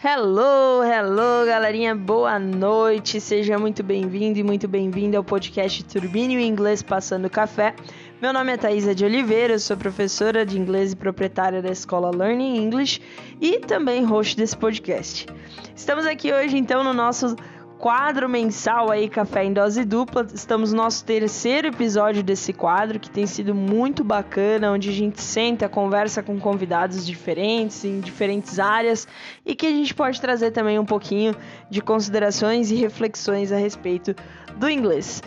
Hello, hello, galerinha, boa noite. Seja muito bem-vindo e muito bem-vinda ao podcast Turbine Inglês Passando Café. Meu nome é Thaisa de Oliveira, sou professora de inglês e proprietária da escola Learning English e também host desse podcast. Estamos aqui hoje então no nosso quadro mensal aí Café em Dose Dupla. Estamos no nosso terceiro episódio desse quadro, que tem sido muito bacana, onde a gente senta, conversa com convidados diferentes, em diferentes áreas, e que a gente pode trazer também um pouquinho de considerações e reflexões a respeito do inglês.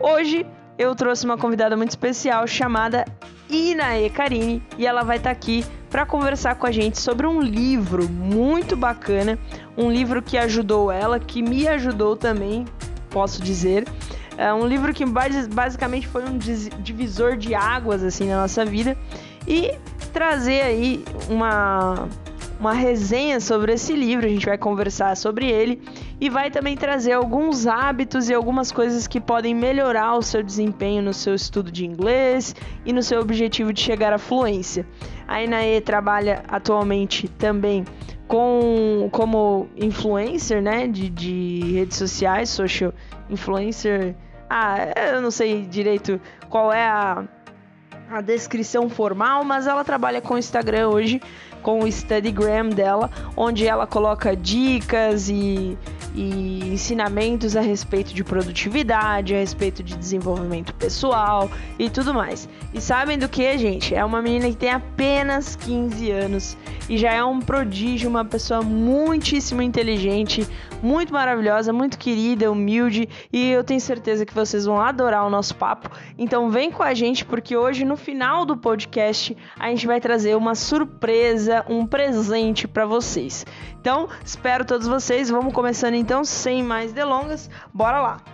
Hoje eu trouxe uma convidada muito especial chamada Inae Karine e ela vai estar tá aqui para conversar com a gente sobre um livro muito bacana, um livro que ajudou ela, que me ajudou também, posso dizer. É um livro que basicamente foi um divisor de águas assim na nossa vida e trazer aí uma uma resenha sobre esse livro, a gente vai conversar sobre ele e vai também trazer alguns hábitos e algumas coisas que podem melhorar o seu desempenho no seu estudo de inglês e no seu objetivo de chegar à fluência. A Inae trabalha atualmente também com como influencer, né, de, de redes sociais, social influencer. Ah, eu não sei direito qual é a, a descrição formal, mas ela trabalha com o Instagram hoje com o Studygram dela, onde ela coloca dicas e, e ensinamentos a respeito de produtividade, a respeito de desenvolvimento pessoal e tudo mais. E sabem do que, gente? É uma menina que tem apenas 15 anos e já é um prodígio, uma pessoa muitíssimo inteligente, muito maravilhosa, muito querida, humilde e eu tenho certeza que vocês vão adorar o nosso papo. Então vem com a gente porque hoje no final do podcast a gente vai trazer uma surpresa, um presente para vocês. Então, espero todos vocês. Vamos começando então sem mais delongas. Bora lá.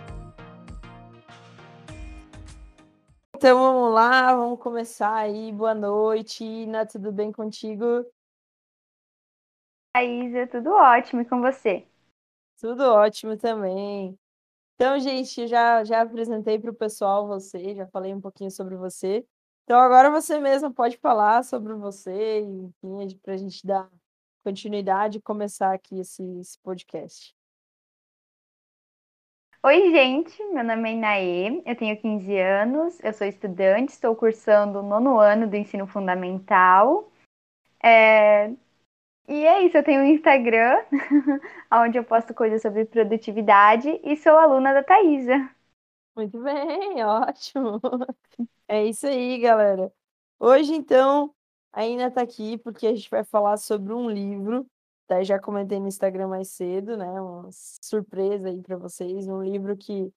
Então vamos lá, vamos começar aí. Boa noite, Ina, tudo bem contigo? Thaisa, tudo ótimo e com você? Tudo ótimo também. Então, gente, já, já apresentei para o pessoal você, já falei um pouquinho sobre você. Então, agora você mesmo pode falar sobre você, enfim, para a gente dar continuidade e começar aqui esse, esse podcast. Oi, gente, meu nome é Inaê, eu tenho 15 anos, eu sou estudante, estou cursando o nono ano do ensino fundamental. É, e é isso, eu tenho um Instagram, onde eu posto coisas sobre produtividade e sou aluna da Thaisa. Muito bem, ótimo. É isso aí, galera. Hoje, então, a Ina tá aqui porque a gente vai falar sobre um livro. Tá? Já comentei no Instagram mais cedo, né? Uma surpresa aí para vocês. Um livro que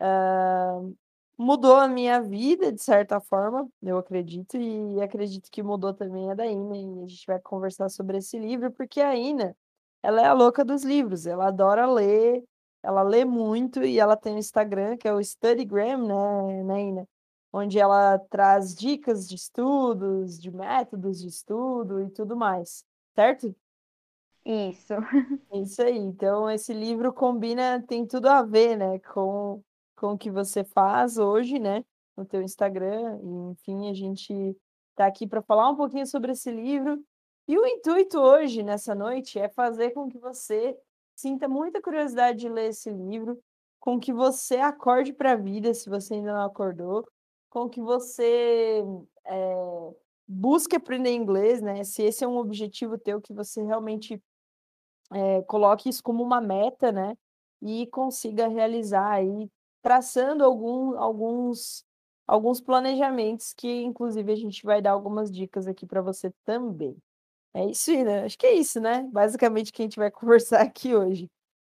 uh, mudou a minha vida, de certa forma, eu acredito, e acredito que mudou também a da Ina, e a gente vai conversar sobre esse livro, porque a Ina, ela é a louca dos livros, ela adora ler, ela lê muito, e ela tem um Instagram, que é o Studygram, né, né Ina? Onde ela traz dicas de estudos, de métodos de estudo e tudo mais, certo? Isso. Isso aí. Então, esse livro combina, tem tudo a ver, né, com com o que você faz hoje, né, no teu Instagram. E, enfim, a gente está aqui para falar um pouquinho sobre esse livro. E o intuito hoje, nessa noite, é fazer com que você sinta muita curiosidade de ler esse livro, com que você acorde para a vida, se você ainda não acordou, com que você é, busque aprender inglês, né? Se esse é um objetivo teu, que você realmente é, coloque isso como uma meta, né? E consiga realizar aí traçando algum, alguns, alguns planejamentos que, inclusive, a gente vai dar algumas dicas aqui para você também. É isso, Ina. Acho que é isso, né? Basicamente, que a gente vai conversar aqui hoje.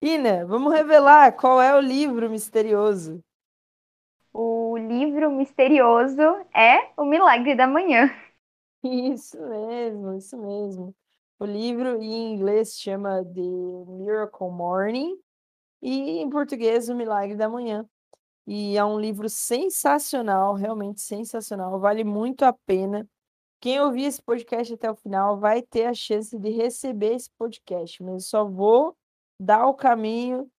Ina, vamos revelar qual é o livro misterioso. O livro misterioso é O Milagre da Manhã. Isso mesmo, isso mesmo. O livro em inglês chama The Miracle Morning e em português O Milagre da Manhã. E é um livro sensacional, realmente sensacional, vale muito a pena. Quem ouvir esse podcast até o final vai ter a chance de receber esse podcast, mas eu só vou dar o caminho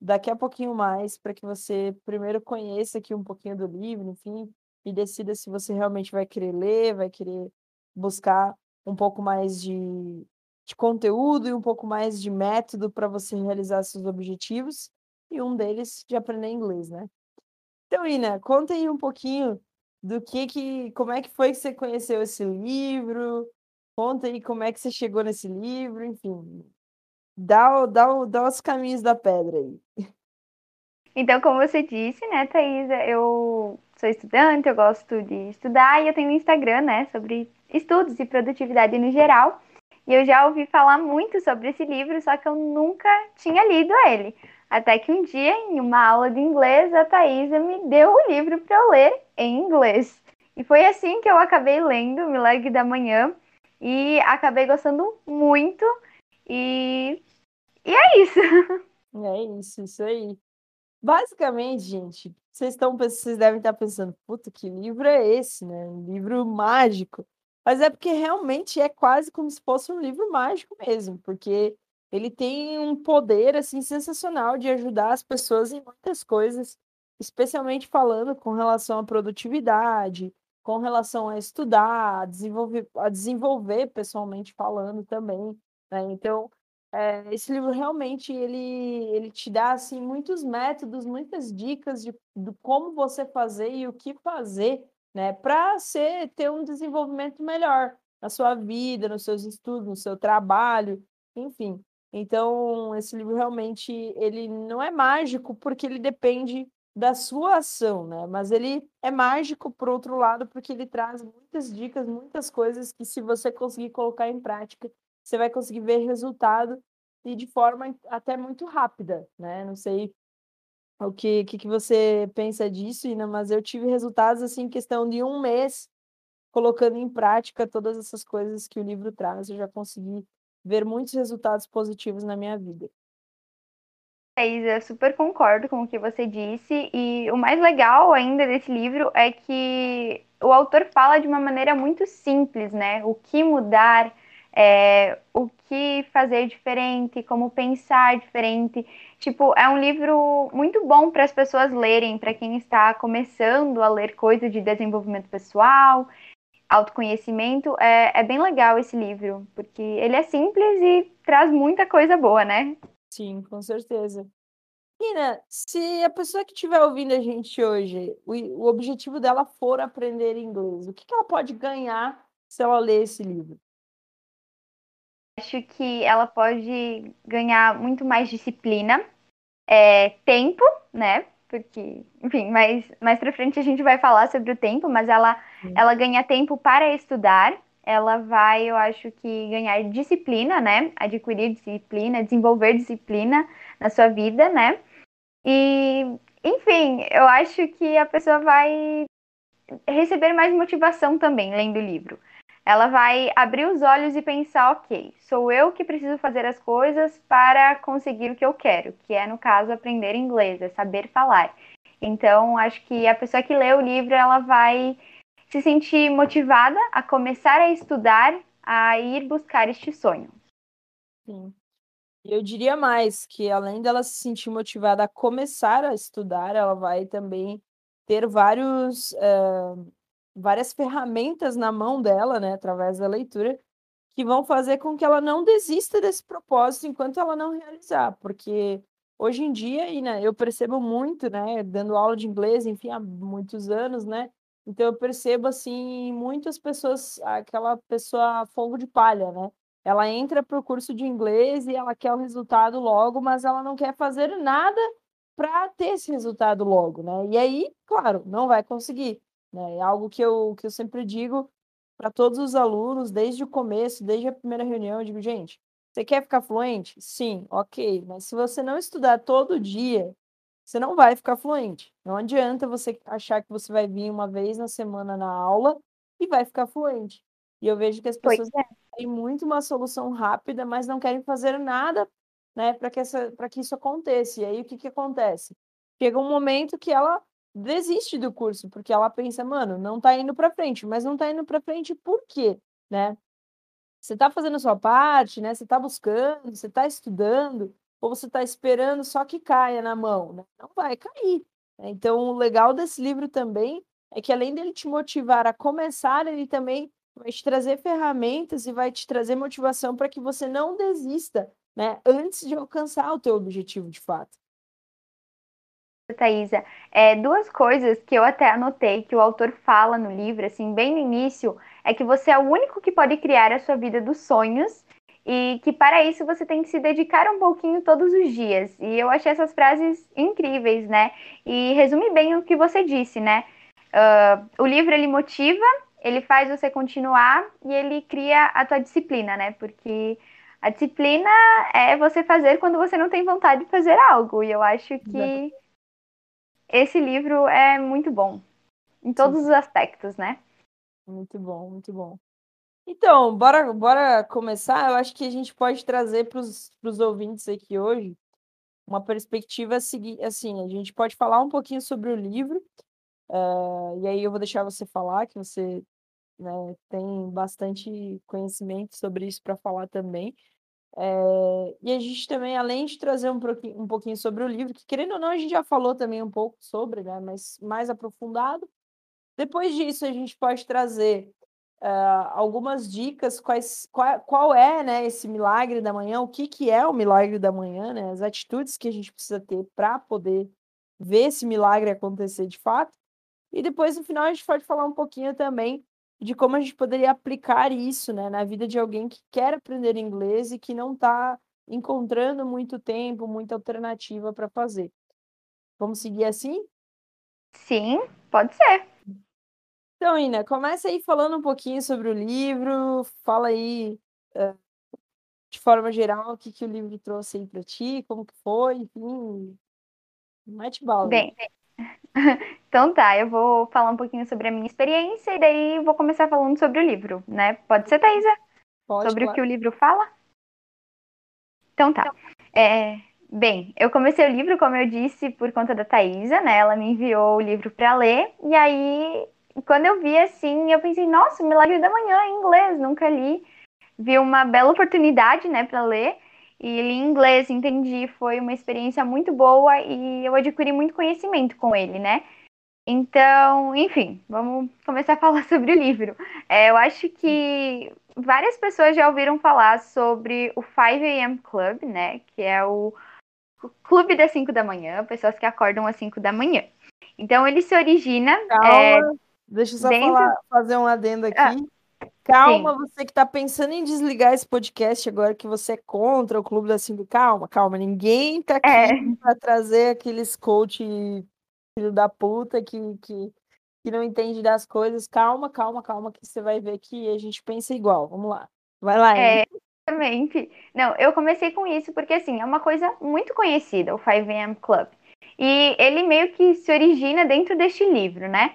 daqui a pouquinho mais para que você primeiro conheça aqui um pouquinho do livro, enfim, e decida se você realmente vai querer ler, vai querer buscar um pouco mais de, de conteúdo e um pouco mais de método para você realizar seus objetivos, e um deles de aprender inglês, né? Então, Ina, conta aí um pouquinho do que que, como é que foi que você conheceu esse livro? Conta aí como é que você chegou nesse livro, enfim. Dá, dá, dá os caminhos da pedra aí. Então, como você disse, né, Thaisa, eu sou estudante, eu gosto de estudar e eu tenho um Instagram, né, sobre estudos e produtividade no geral. E eu já ouvi falar muito sobre esse livro, só que eu nunca tinha lido ele. Até que um dia, em uma aula de inglês, a Thaisa me deu o livro para eu ler em inglês. E foi assim que eu acabei lendo Milagre da Manhã e acabei gostando muito. E, e é isso. É isso, isso aí. Basicamente, gente, vocês estão vocês devem estar pensando, puta, que livro é esse, né? Um livro mágico. Mas é porque realmente é quase como se fosse um livro mágico mesmo, porque ele tem um poder assim sensacional de ajudar as pessoas em muitas coisas, especialmente falando com relação à produtividade, com relação a estudar, a desenvolver, a desenvolver pessoalmente falando também, né? Então, é, esse livro realmente ele, ele te dá assim muitos métodos, muitas dicas de, de como você fazer e o que fazer né? Para ser ter um desenvolvimento melhor na sua vida, nos seus estudos, no seu trabalho, enfim. Então, esse livro realmente ele não é mágico porque ele depende da sua ação, né? Mas ele é mágico por outro lado porque ele traz muitas dicas, muitas coisas que se você conseguir colocar em prática, você vai conseguir ver resultado e de forma até muito rápida, né? Não sei o que, que, que você pensa disso, Ina? Mas eu tive resultados assim, em questão de um mês, colocando em prática todas essas coisas que o livro traz. Eu já consegui ver muitos resultados positivos na minha vida. Isa, super concordo com o que você disse. E o mais legal ainda desse livro é que o autor fala de uma maneira muito simples, né? O que mudar, é, o que fazer diferente, como pensar diferente. Tipo, é um livro muito bom para as pessoas lerem, para quem está começando a ler coisas de desenvolvimento pessoal, autoconhecimento. É, é bem legal esse livro, porque ele é simples e traz muita coisa boa, né? Sim, com certeza. Nina, se a pessoa que estiver ouvindo a gente hoje, o, o objetivo dela for aprender inglês, o que, que ela pode ganhar se ela ler esse livro? Acho que ela pode ganhar muito mais disciplina, é, tempo, né? Porque, enfim, mais, mais pra frente a gente vai falar sobre o tempo, mas ela, ela ganha tempo para estudar, ela vai, eu acho que, ganhar disciplina, né? Adquirir disciplina, desenvolver disciplina na sua vida, né? E, enfim, eu acho que a pessoa vai receber mais motivação também lendo o livro. Ela vai abrir os olhos e pensar, ok, sou eu que preciso fazer as coisas para conseguir o que eu quero, que é, no caso, aprender inglês, é saber falar. Então, acho que a pessoa que lê o livro, ela vai se sentir motivada a começar a estudar, a ir buscar este sonho. Sim. Eu diria mais que além dela se sentir motivada a começar a estudar, ela vai também ter vários uh, várias ferramentas na mão dela, né, através da leitura, que vão fazer com que ela não desista desse propósito enquanto ela não realizar, porque hoje em dia, e, né, eu percebo muito, né, dando aula de inglês, enfim, há muitos anos, né, então eu percebo, assim, muitas pessoas, aquela pessoa fogo de palha, né, ela entra para o curso de inglês e ela quer o resultado logo, mas ela não quer fazer nada para ter esse resultado logo, né, e aí, claro, não vai conseguir. Né? É algo que eu, que eu sempre digo para todos os alunos, desde o começo, desde a primeira reunião, eu digo, gente, você quer ficar fluente? Sim, ok, mas se você não estudar todo dia, você não vai ficar fluente. Não adianta você achar que você vai vir uma vez na semana na aula e vai ficar fluente. E eu vejo que as pessoas é. têm muito uma solução rápida, mas não querem fazer nada né, para que, que isso aconteça. E aí o que, que acontece? Chega um momento que ela desiste do curso, porque ela pensa, mano, não tá indo para frente, mas não tá indo para frente por quê, né? Você tá fazendo a sua parte, né? Você tá buscando, você tá estudando, ou você tá esperando só que caia na mão, né? Não vai cair. Né? Então, o legal desse livro também é que além dele te motivar a começar, ele também vai te trazer ferramentas e vai te trazer motivação para que você não desista, né, antes de alcançar o teu objetivo de fato. Thaisa, é, duas coisas que eu até anotei que o autor fala no livro, assim, bem no início, é que você é o único que pode criar a sua vida dos sonhos e que para isso você tem que se dedicar um pouquinho todos os dias. E eu achei essas frases incríveis, né? E resume bem o que você disse, né? Uh, o livro ele motiva, ele faz você continuar e ele cria a tua disciplina, né? Porque a disciplina é você fazer quando você não tem vontade de fazer algo. E eu acho que. Esse livro é muito bom em todos Sim. os aspectos, né? Muito bom, muito bom. Então, bora, bora começar. Eu acho que a gente pode trazer para os ouvintes aqui hoje uma perspectiva seguinte. Assim, a gente pode falar um pouquinho sobre o livro, uh, e aí eu vou deixar você falar, que você né, tem bastante conhecimento sobre isso para falar também. É, e a gente também, além de trazer um um pouquinho sobre o livro, que querendo ou não, a gente já falou também um pouco sobre, né, mas mais aprofundado. Depois disso, a gente pode trazer uh, algumas dicas, quais, qual, qual é né, esse milagre da manhã, o que, que é o milagre da manhã, né, as atitudes que a gente precisa ter para poder ver esse milagre acontecer de fato. E depois, no final, a gente pode falar um pouquinho também de como a gente poderia aplicar isso né, na vida de alguém que quer aprender inglês e que não está encontrando muito tempo, muita alternativa para fazer. Vamos seguir assim? Sim, pode ser. Então, Ina, começa aí falando um pouquinho sobre o livro, fala aí uh, de forma geral o que, que o livro trouxe aí para ti, como que foi, enfim, mete bala. Bem, então tá, eu vou falar um pouquinho sobre a minha experiência e daí vou começar falando sobre o livro, né? Pode ser, Thaisa? Pode, sobre claro. o que o livro fala? Então tá. É, bem, eu comecei o livro, como eu disse, por conta da Thaisa, né? Ela me enviou o livro para ler e aí quando eu vi assim, eu pensei, nossa, Milagre da Manhã em inglês, nunca li. Vi uma bela oportunidade, né, para ler. E li em inglês, entendi, foi uma experiência muito boa e eu adquiri muito conhecimento com ele, né? Então, enfim, vamos começar a falar sobre o livro. É, eu acho que várias pessoas já ouviram falar sobre o 5 a.m. Club, né? Que é o clube das 5 da manhã, pessoas que acordam às 5 da manhã. Então, ele se origina. Calma, é, Deixa eu só dentro... falar, fazer um adendo aqui. Ah, calma, sim. você que está pensando em desligar esse podcast agora que você é contra o Clube da Cinco. Calma, calma. Ninguém está aqui é. para trazer aqueles coach filho da puta que, que, que não entende das coisas. Calma, calma, calma, que você vai ver que a gente pensa igual. Vamos lá. Vai lá, é, Exatamente. Não, eu comecei com isso porque, assim, é uma coisa muito conhecida, o 5am Club. E ele meio que se origina dentro deste livro, né?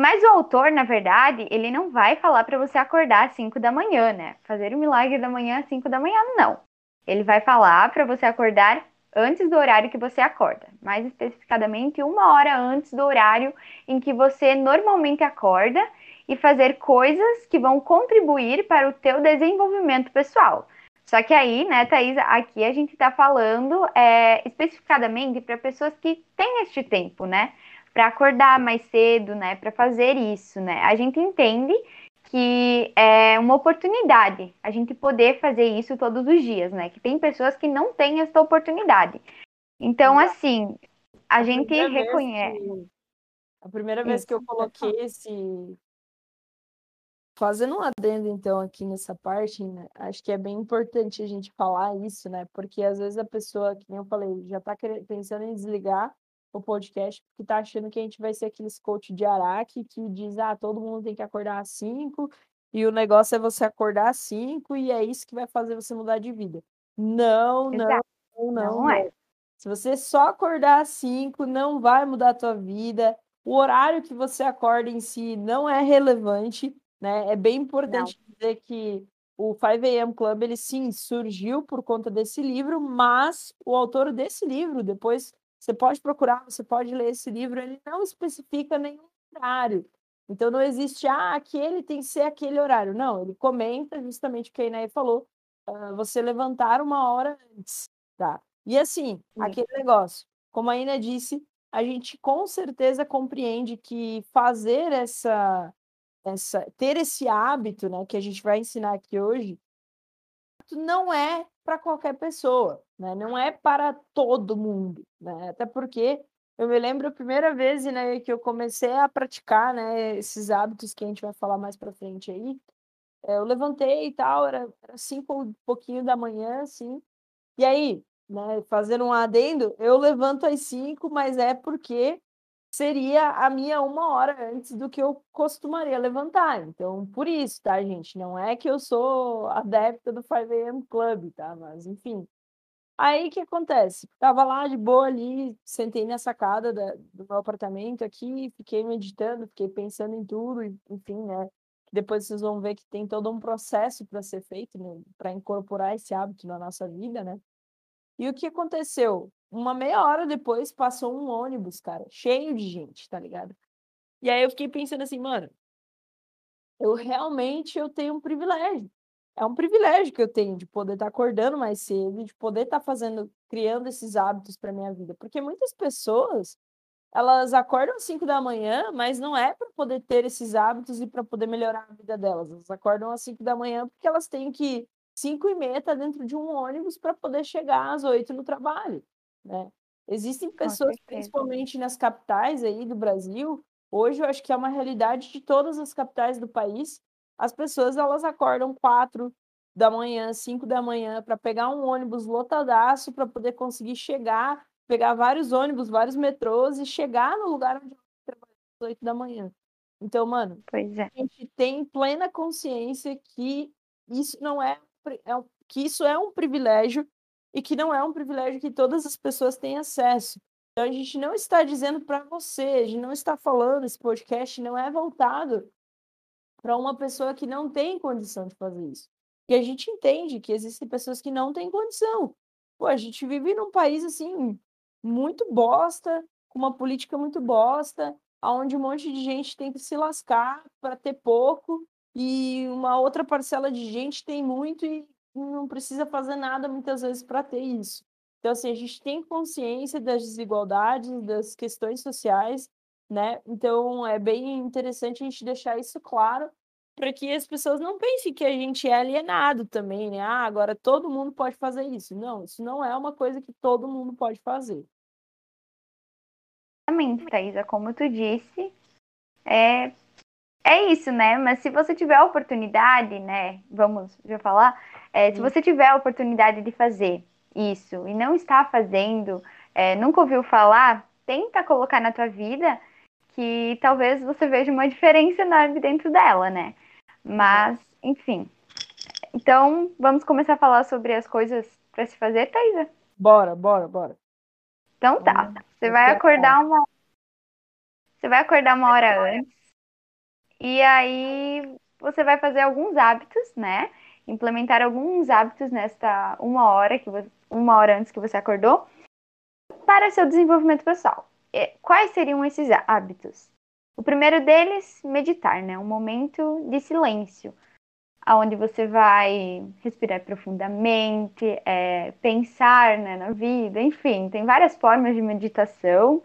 Mas o autor, na verdade, ele não vai falar para você acordar às 5 da manhã, né? Fazer o milagre da manhã às 5 da manhã, não. Ele vai falar para você acordar antes do horário que você acorda, mais especificadamente uma hora antes do horário em que você normalmente acorda e fazer coisas que vão contribuir para o teu desenvolvimento pessoal. Só que aí, né, Thaisa, aqui a gente está falando é, especificadamente para pessoas que têm este tempo, né? Para acordar mais cedo, né, para fazer isso, né? A gente entende que é uma oportunidade a gente poder fazer isso todos os dias, né? Que tem pessoas que não têm essa oportunidade. Então, assim, a, a gente reconhece. Que, a primeira vez que eu coloquei esse. Fazendo um adendo, então, aqui nessa parte, né? acho que é bem importante a gente falar isso, né? Porque às vezes a pessoa, que nem eu falei, já está pensando em desligar o podcast, porque tá achando que a gente vai ser aqueles coach de Araque que diz, ah, todo mundo tem que acordar às 5 e o negócio é você acordar às 5 e é isso que vai fazer você mudar de vida. Não, não, não, não, não é. Se você só acordar às 5, não vai mudar a tua vida. O horário que você acorda em si não é relevante, né? É bem importante não. dizer que o 5 AM Club, ele sim surgiu por conta desse livro, mas o autor desse livro, depois você pode procurar, você pode ler esse livro, ele não especifica nenhum horário. Então não existe, ah, aquele tem que ser aquele horário. Não, ele comenta justamente o que a Inaê falou, uh, você levantar uma hora antes, tá? E assim, Sim. aquele negócio, como a Ina disse, a gente com certeza compreende que fazer essa essa, ter esse hábito, né, que a gente vai ensinar aqui hoje, não é para qualquer pessoa, né? Não é para todo mundo, né? Até porque eu me lembro a primeira vez, né, que eu comecei a praticar, né, esses hábitos que a gente vai falar mais para frente aí. Eh, eu levantei e tal, era, era cinco um pouquinho da manhã, assim. E aí, né, fazendo um adendo, eu levanto às cinco, mas é porque seria a minha uma hora antes do que eu costumaria levantar. Então, por isso, tá, gente? Não é que eu sou adepta do 5 a.m. Club, tá? Mas, enfim. Aí, o que acontece? Tava lá de boa ali, sentei na sacada da, do meu apartamento aqui, fiquei meditando, fiquei pensando em tudo, enfim, né? Depois vocês vão ver que tem todo um processo para ser feito, né? para incorporar esse hábito na nossa vida, né? E o que aconteceu? Uma meia hora depois passou um ônibus, cara, cheio de gente, tá ligado? E aí eu fiquei pensando assim, mano, eu realmente eu tenho um privilégio. É um privilégio que eu tenho de poder estar tá acordando mais cedo, de poder estar tá fazendo, criando esses hábitos para minha vida, porque muitas pessoas elas acordam às 5 da manhã, mas não é para poder ter esses hábitos e para poder melhorar a vida delas. Elas acordam às 5 da manhã porque elas têm que 5 e meia estar tá dentro de um ônibus para poder chegar às 8 no trabalho né? Existem pessoas, principalmente nas capitais aí do Brasil, hoje eu acho que é uma realidade de todas as capitais do país, as pessoas elas acordam quatro da manhã, cinco da manhã, para pegar um ônibus lotadaço para poder conseguir chegar, pegar vários ônibus, vários metrôs e chegar no lugar onde trabalha às oito da manhã. Então, mano, é. a gente tem plena consciência que isso não é, é que isso é um privilégio e que não é um privilégio que todas as pessoas têm acesso. Então a gente não está dizendo para você, a gente não está falando, esse podcast não é voltado para uma pessoa que não tem condição de fazer isso. E a gente entende que existem pessoas que não têm condição. Pô, a gente vive num país assim muito bosta, com uma política muito bosta, onde um monte de gente tem que se lascar para ter pouco e uma outra parcela de gente tem muito e não precisa fazer nada muitas vezes para ter isso. Então, assim, a gente tem consciência das desigualdades, das questões sociais, né? Então, é bem interessante a gente deixar isso claro para que as pessoas não pensem que a gente é alienado também, né? Ah, agora todo mundo pode fazer isso. Não, isso não é uma coisa que todo mundo pode fazer. Exatamente, Thaisa, como tu disse, é, é isso, né? Mas se você tiver a oportunidade, né? Vamos já falar, é, se você tiver a oportunidade de fazer isso e não está fazendo, é, nunca ouviu falar, tenta colocar na tua vida que talvez você veja uma diferença enorme dentro dela, né? Mas, enfim. Então, vamos começar a falar sobre as coisas para se fazer, Thaisa? Bora, bora, bora. Então tá. Você vai acordar uma. Você vai acordar uma hora antes. E aí você vai fazer alguns hábitos, né? implementar alguns hábitos nesta uma hora que você, uma hora antes que você acordou para seu desenvolvimento pessoal. Quais seriam esses hábitos? O primeiro deles, meditar, né? Um momento de silêncio, aonde você vai respirar profundamente, é, pensar né, na vida, enfim, tem várias formas de meditação.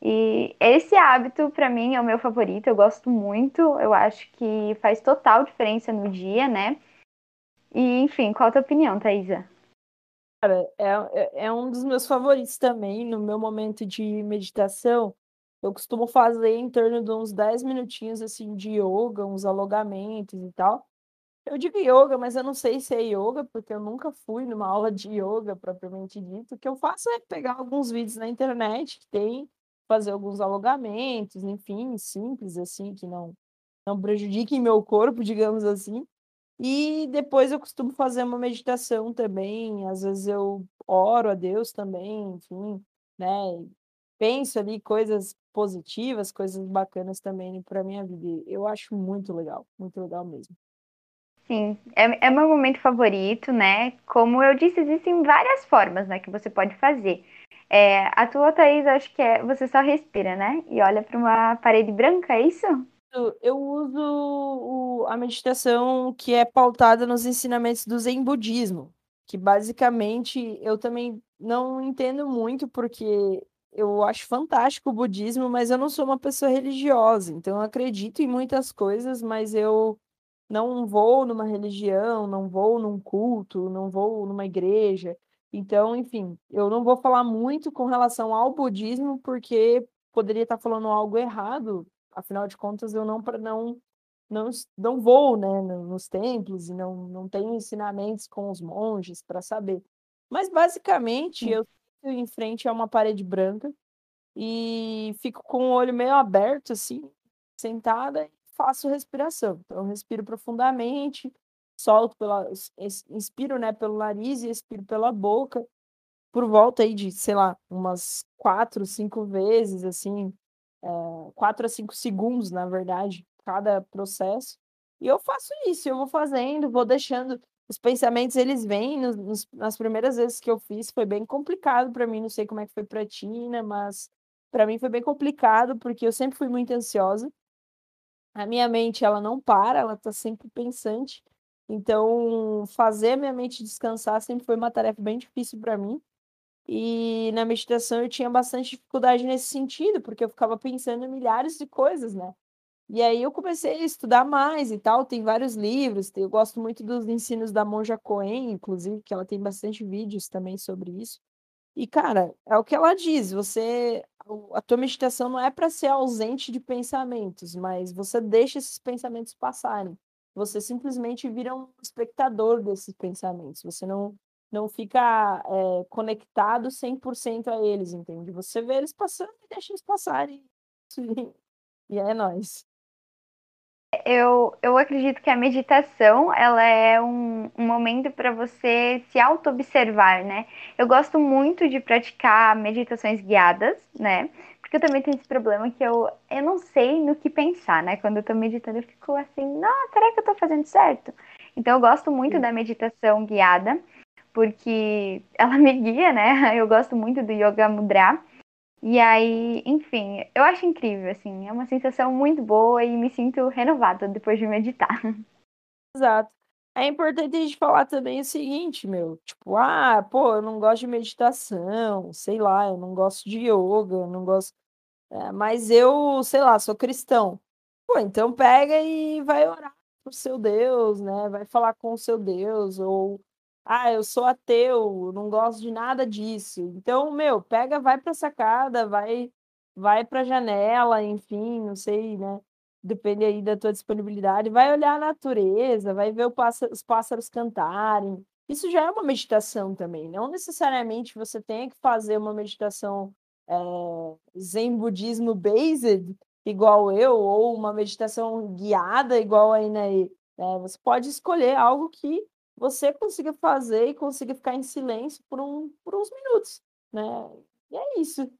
E esse hábito, para mim, é o meu favorito, eu gosto muito, eu acho que faz total diferença no dia, né? E, enfim, qual a tua opinião, Thaisa? Cara, é, é, é um dos meus favoritos também. No meu momento de meditação, eu costumo fazer em torno de uns 10 minutinhos assim de yoga, uns alongamentos e tal. Eu digo yoga, mas eu não sei se é yoga, porque eu nunca fui numa aula de yoga propriamente dito. O que eu faço é pegar alguns vídeos na internet que tem, fazer alguns alongamentos, enfim, simples assim, que não não prejudiquem meu corpo, digamos assim. E depois eu costumo fazer uma meditação também, às vezes eu oro a Deus também, enfim, né? Penso ali coisas positivas, coisas bacanas também para minha vida. Eu acho muito legal, muito legal mesmo. Sim, é, é meu momento favorito, né? Como eu disse, existem várias formas, né, que você pode fazer. É, a tua, Thaís, acho que é você só respira, né? E olha para uma parede branca, é isso? Eu uso o, a meditação que é pautada nos ensinamentos do Zen Budismo, que basicamente eu também não entendo muito, porque eu acho fantástico o budismo, mas eu não sou uma pessoa religiosa, então eu acredito em muitas coisas, mas eu não vou numa religião, não vou num culto, não vou numa igreja. Então, enfim, eu não vou falar muito com relação ao budismo, porque poderia estar falando algo errado, afinal de contas, eu não, não, não, não vou né, nos templos e não, não tenho ensinamentos com os monges para saber. Mas, basicamente, eu em frente a uma parede branca e fico com o olho meio aberto, assim, sentada, e faço respiração. Então, eu respiro profundamente, solto pela. inspiro né, pelo nariz e expiro pela boca, por volta aí de, sei lá, umas quatro, cinco vezes, assim, quatro a cinco segundos, na verdade, cada processo. E eu faço isso, eu vou fazendo, vou deixando os pensamentos eles vêm nos, nas primeiras vezes que eu fiz foi bem complicado para mim não sei como é que foi para Tina mas para mim foi bem complicado porque eu sempre fui muito ansiosa. A minha mente ela não para ela está sempre pensante. Então fazer a minha mente descansar sempre foi uma tarefa bem difícil para mim e na meditação eu tinha bastante dificuldade nesse sentido porque eu ficava pensando em milhares de coisas né e aí eu comecei a estudar mais e tal, tem vários livros, eu gosto muito dos ensinos da Monja Coen, inclusive, que ela tem bastante vídeos também sobre isso. E, cara, é o que ela diz, você a tua meditação não é para ser ausente de pensamentos, mas você deixa esses pensamentos passarem. Você simplesmente vira um espectador desses pensamentos. Você não não fica é, conectado 100% a eles, entende? Você vê eles passando e deixa eles passarem. E é nóis eu, eu acredito que a meditação ela é um, um momento para você se auto-observar, né? Eu gosto muito de praticar meditações guiadas, né? Porque eu também tenho esse problema que eu, eu não sei no que pensar, né? Quando eu tô meditando, eu fico assim, não, será que eu tô fazendo certo? Então eu gosto muito Sim. da meditação guiada, porque ela me guia, né? Eu gosto muito do Yoga Mudra. E aí, enfim, eu acho incrível, assim, é uma sensação muito boa e me sinto renovada depois de meditar. Exato. É importante a gente falar também o seguinte, meu, tipo, ah, pô, eu não gosto de meditação, sei lá, eu não gosto de yoga, eu não gosto. É, mas eu, sei lá, sou cristão. Pô, então pega e vai orar pro seu Deus, né? Vai falar com o seu Deus, ou ah, eu sou ateu, não gosto de nada disso. Então, meu, pega, vai pra sacada, vai vai pra janela, enfim, não sei, né? Depende aí da tua disponibilidade. Vai olhar a natureza, vai ver pássaro, os pássaros cantarem. Isso já é uma meditação também. Não necessariamente você tenha que fazer uma meditação é, zen budismo based, igual eu, ou uma meditação guiada, igual a Inaê. É, você pode escolher algo que você consiga fazer e consiga ficar em silêncio por, um, por uns minutos, né? E é isso.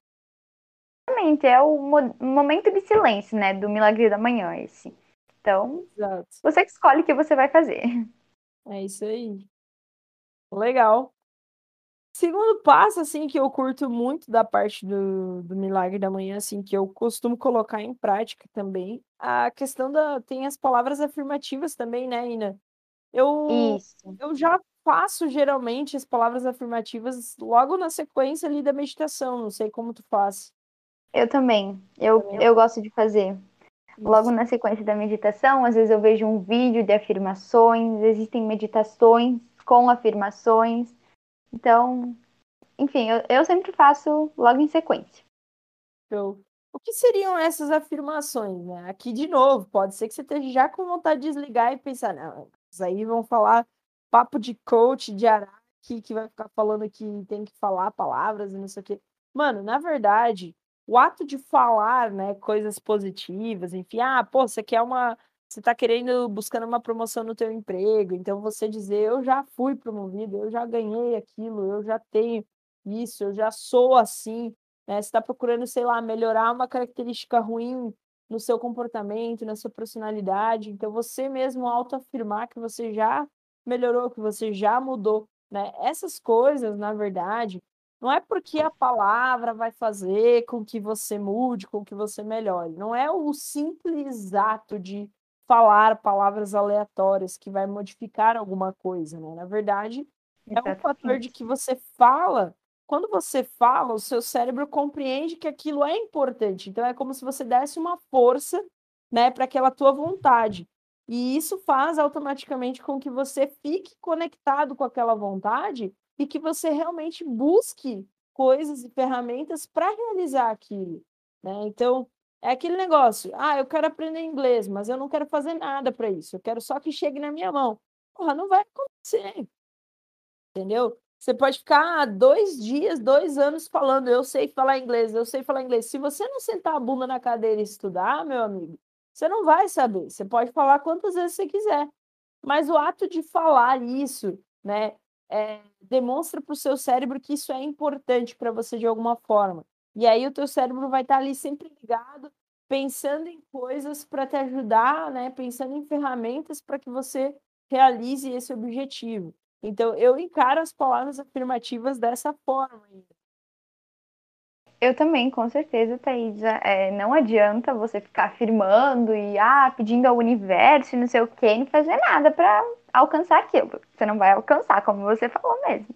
Exatamente, é o mo momento de silêncio, né? Do milagre da manhã, esse. Então, Exato. você que escolhe o que você vai fazer. É isso aí. Legal. Segundo passo, assim, que eu curto muito da parte do, do milagre da manhã, assim, que eu costumo colocar em prática também, a questão da. Tem as palavras afirmativas também, né, Ina? Eu, Isso. eu já faço geralmente as palavras afirmativas logo na sequência ali da meditação. Não sei como tu faz. Eu também. Eu, também. eu gosto de fazer. Logo na sequência da meditação, às vezes eu vejo um vídeo de afirmações, existem meditações com afirmações. Então, enfim, eu, eu sempre faço logo em sequência. Show. O que seriam essas afirmações, né? Aqui de novo, pode ser que você esteja já com vontade de desligar e pensar, não, aí vão falar papo de coach de Araque, que vai ficar falando que tem que falar palavras e não sei o quê. Mano, na verdade, o ato de falar, né, coisas positivas, enfim, ah, pô, você quer uma. Você está querendo, buscando uma promoção no teu emprego, então você dizer, eu já fui promovido, eu já ganhei aquilo, eu já tenho isso, eu já sou assim, né? Você está procurando, sei lá, melhorar uma característica ruim no seu comportamento, na sua personalidade. Então, você mesmo autoafirmar que você já melhorou, que você já mudou, né? Essas coisas, na verdade, não é porque a palavra vai fazer com que você mude, com que você melhore. Não é o simples ato de falar palavras aleatórias que vai modificar alguma coisa, né? Na verdade, é um fator de que você fala quando você fala, o seu cérebro compreende que aquilo é importante. Então é como se você desse uma força, né, para aquela tua vontade. E isso faz automaticamente com que você fique conectado com aquela vontade e que você realmente busque coisas e ferramentas para realizar aquilo, né? Então, é aquele negócio, ah, eu quero aprender inglês, mas eu não quero fazer nada para isso, eu quero só que chegue na minha mão. Porra, não vai acontecer. Entendeu? Você pode ficar dois dias, dois anos falando, eu sei falar inglês, eu sei falar inglês. Se você não sentar a bunda na cadeira e estudar, meu amigo, você não vai saber. Você pode falar quantas vezes você quiser. Mas o ato de falar isso, né, é, demonstra para o seu cérebro que isso é importante para você de alguma forma. E aí o teu cérebro vai estar tá ali sempre ligado, pensando em coisas para te ajudar, né? Pensando em ferramentas para que você realize esse objetivo. Então, eu encaro as palavras afirmativas dessa forma. Eu também, com certeza, Thaisa. É, não adianta você ficar afirmando e ah, pedindo ao universo e não sei o quê, não fazer nada para alcançar aquilo. Você não vai alcançar, como você falou mesmo.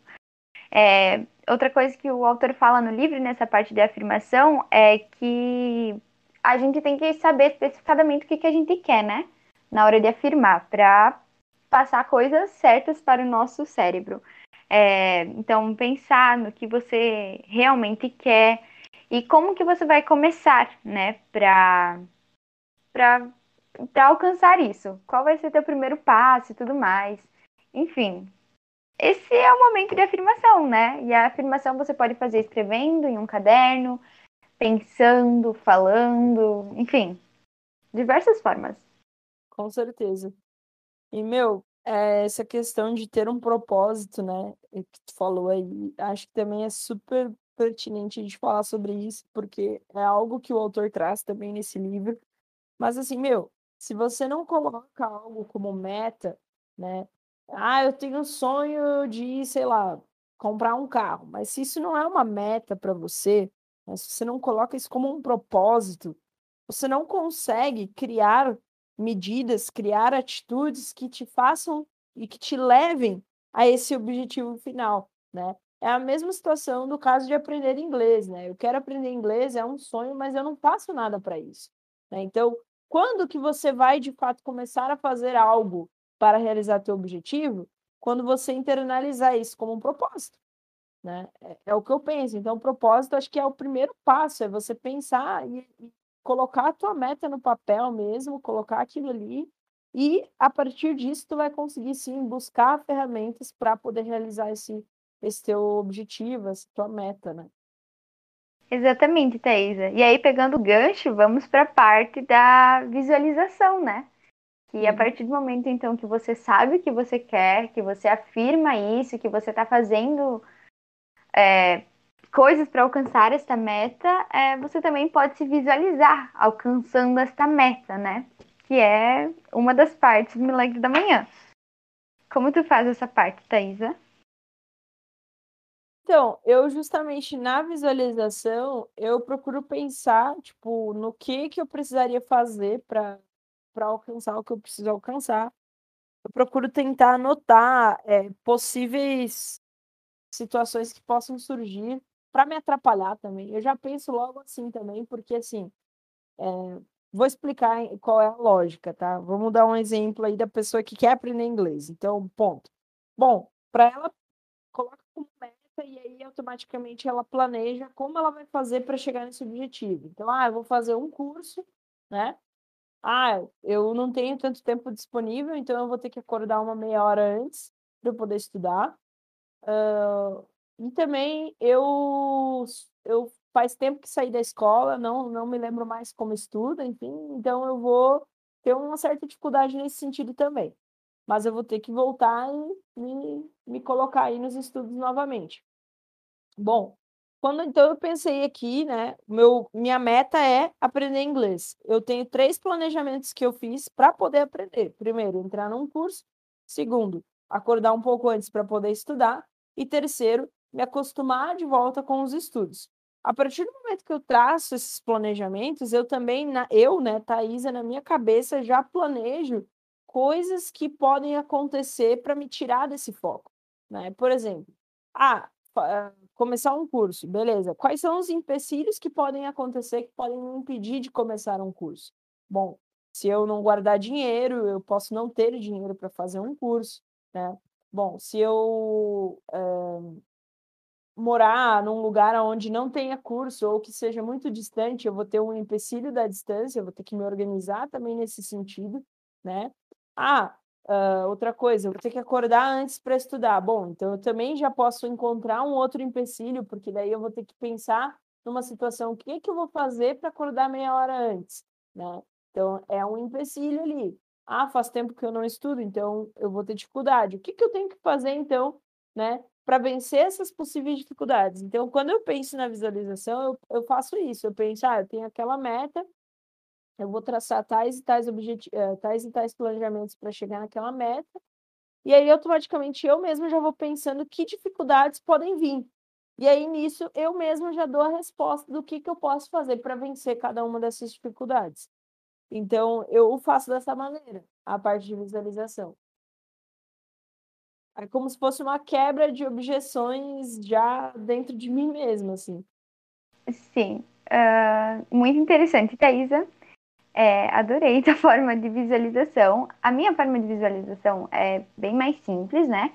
É, outra coisa que o autor fala no livro, nessa parte de afirmação, é que a gente tem que saber especificadamente o que, que a gente quer, né? Na hora de afirmar, para passar coisas certas para o nosso cérebro. É, então, pensar no que você realmente quer e como que você vai começar, né, para alcançar isso. Qual vai ser teu primeiro passo e tudo mais. Enfim, esse é o momento de afirmação, né? E a afirmação você pode fazer escrevendo em um caderno, pensando, falando, enfim, diversas formas. Com certeza. E, meu, é, essa questão de ter um propósito, né? Que tu falou aí, acho que também é super pertinente a gente falar sobre isso, porque é algo que o autor traz também nesse livro. Mas, assim, meu, se você não coloca algo como meta, né? Ah, eu tenho um sonho de, sei lá, comprar um carro, mas se isso não é uma meta para você, né, se você não coloca isso como um propósito, você não consegue criar medidas, criar atitudes que te façam e que te levem a esse objetivo final, né? É a mesma situação do caso de aprender inglês, né? Eu quero aprender inglês, é um sonho, mas eu não faço nada para isso. Né? Então, quando que você vai de fato começar a fazer algo para realizar teu objetivo? Quando você internalizar isso como um propósito, né? É, é o que eu penso. Então, o propósito acho que é o primeiro passo, é você pensar e, e colocar a tua meta no papel mesmo, colocar aquilo ali e a partir disso tu vai conseguir sim buscar ferramentas para poder realizar esse esse teu objetivo, essa tua meta, né? Exatamente, Thaisa. E aí, pegando o gancho, vamos para a parte da visualização, né? Que a uhum. partir do momento, então, que você sabe o que você quer, que você afirma isso, que você está fazendo é, coisas para alcançar esta meta, é, você também pode se visualizar alcançando esta meta, né? Que é uma das partes do Milagre da Manhã. Como tu faz essa parte, Thaisa? Então, eu justamente na visualização, eu procuro pensar, tipo, no que que eu precisaria fazer para para alcançar o que eu preciso alcançar. Eu procuro tentar anotar é, possíveis situações que possam surgir para me atrapalhar também. Eu já penso logo assim também, porque assim, é, vou explicar qual é a lógica, tá? Vamos dar um exemplo aí da pessoa que quer aprender inglês. Então, ponto. Bom, para ela coloca como meta e aí automaticamente ela planeja como ela vai fazer para chegar nesse objetivo. Então, ah, eu vou fazer um curso, né? Ah, eu não tenho tanto tempo disponível, então eu vou ter que acordar uma meia hora antes para poder estudar. Uh, e também eu, eu faz tempo que saí da escola, não, não me lembro mais como estudo, enfim, então eu vou ter uma certa dificuldade nesse sentido também mas eu vou ter que voltar e me, me colocar aí nos estudos novamente. Bom, quando então eu pensei aqui, né, meu, minha meta é aprender inglês. Eu tenho três planejamentos que eu fiz para poder aprender. Primeiro, entrar num curso. Segundo, acordar um pouco antes para poder estudar. E terceiro, me acostumar de volta com os estudos. A partir do momento que eu traço esses planejamentos, eu também, eu, né, Thaisa, na minha cabeça, já planejo coisas que podem acontecer para me tirar desse foco, né? Por exemplo, ah, começar um curso, beleza. Quais são os empecilhos que podem acontecer, que podem me impedir de começar um curso? Bom, se eu não guardar dinheiro, eu posso não ter dinheiro para fazer um curso, né? Bom, se eu é, morar num lugar onde não tenha curso ou que seja muito distante, eu vou ter um empecilho da distância, eu vou ter que me organizar também nesse sentido, né? Ah, uh, outra coisa, eu vou ter que acordar antes para estudar. Bom, então eu também já posso encontrar um outro empecilho, porque daí eu vou ter que pensar numa situação, o que é que eu vou fazer para acordar meia hora antes, né? Então, é um empecilho ali. Ah, faz tempo que eu não estudo, então eu vou ter dificuldade. O que, que eu tenho que fazer, então, né, para vencer essas possíveis dificuldades? Então, quando eu penso na visualização, eu, eu faço isso. Eu penso, ah, eu tenho aquela meta, eu vou traçar tais e tais, objeti uh, tais, e tais planejamentos para chegar naquela meta, e aí automaticamente eu mesmo já vou pensando que dificuldades podem vir. E aí nisso eu mesmo já dou a resposta do que, que eu posso fazer para vencer cada uma dessas dificuldades. Então, eu faço dessa maneira, a parte de visualização. É como se fosse uma quebra de objeções já dentro de mim mesma, assim. Sim, uh, muito interessante, Thaisa. É, adorei a forma de visualização. A minha forma de visualização é bem mais simples, né?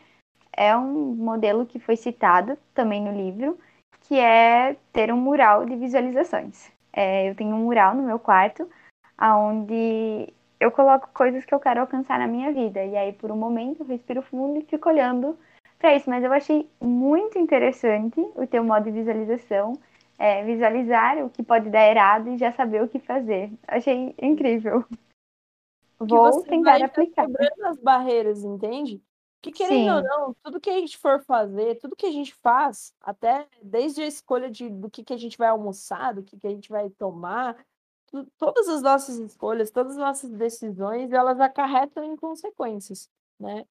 É um modelo que foi citado também no livro, que é ter um mural de visualizações. É, eu tenho um mural no meu quarto aonde eu coloco coisas que eu quero alcançar na minha vida. E aí, por um momento, eu respiro fundo e fico olhando para isso. Mas eu achei muito interessante o teu modo de visualização. É, visualizar o que pode dar errado e já saber o que fazer. Achei incrível. Vou tentar aplicar. Quebrando as barreiras, entende? Que querendo Sim. ou não, tudo que a gente for fazer, tudo que a gente faz, até desde a escolha de, do que, que a gente vai almoçar, do que, que a gente vai tomar, todas as nossas escolhas, todas as nossas decisões, elas acarretam em consequências, né?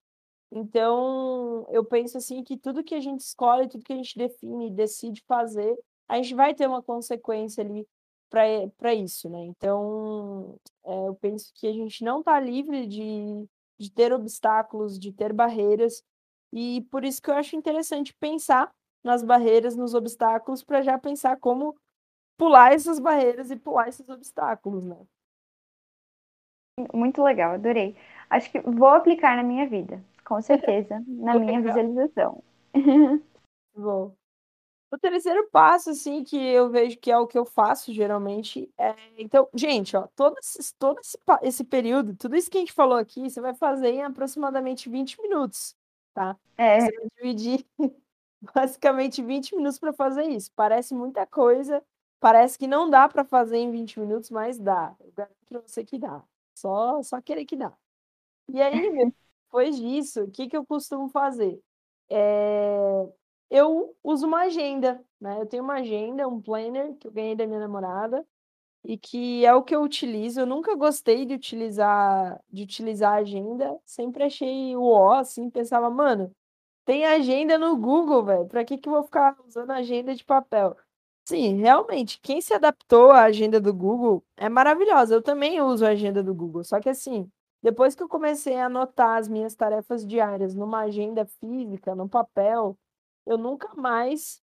Então, eu penso assim que tudo que a gente escolhe, tudo que a gente define, decide fazer, a gente vai ter uma consequência ali para isso, né? Então, é, eu penso que a gente não está livre de, de ter obstáculos, de ter barreiras, e por isso que eu acho interessante pensar nas barreiras, nos obstáculos, para já pensar como pular essas barreiras e pular esses obstáculos, né? Muito legal, adorei. Acho que vou aplicar na minha vida, com certeza, na minha visualização. Vou. O terceiro passo, assim, que eu vejo que é o que eu faço geralmente, é. Então, gente, ó, todo, esse, todo esse, esse período, tudo isso que a gente falou aqui, você vai fazer em aproximadamente 20 minutos, tá? É. Você vai dividir basicamente 20 minutos para fazer isso. Parece muita coisa, Parece que não dá para fazer em 20 minutos, mas dá. Eu garanto para você que dá. Só, só querer que dá. E aí, depois disso, o que, que eu costumo fazer? É... Eu uso uma agenda, né? Eu tenho uma agenda, um planner que eu ganhei da minha namorada e que é o que eu utilizo. Eu nunca gostei de utilizar de utilizar agenda, sempre achei o ó, assim, pensava, mano, tem agenda no Google, velho. Para que que eu vou ficar usando agenda de papel? Sim, realmente, quem se adaptou à agenda do Google é maravilhosa. Eu também uso a agenda do Google, só que assim, depois que eu comecei a anotar as minhas tarefas diárias numa agenda física, no papel, eu nunca mais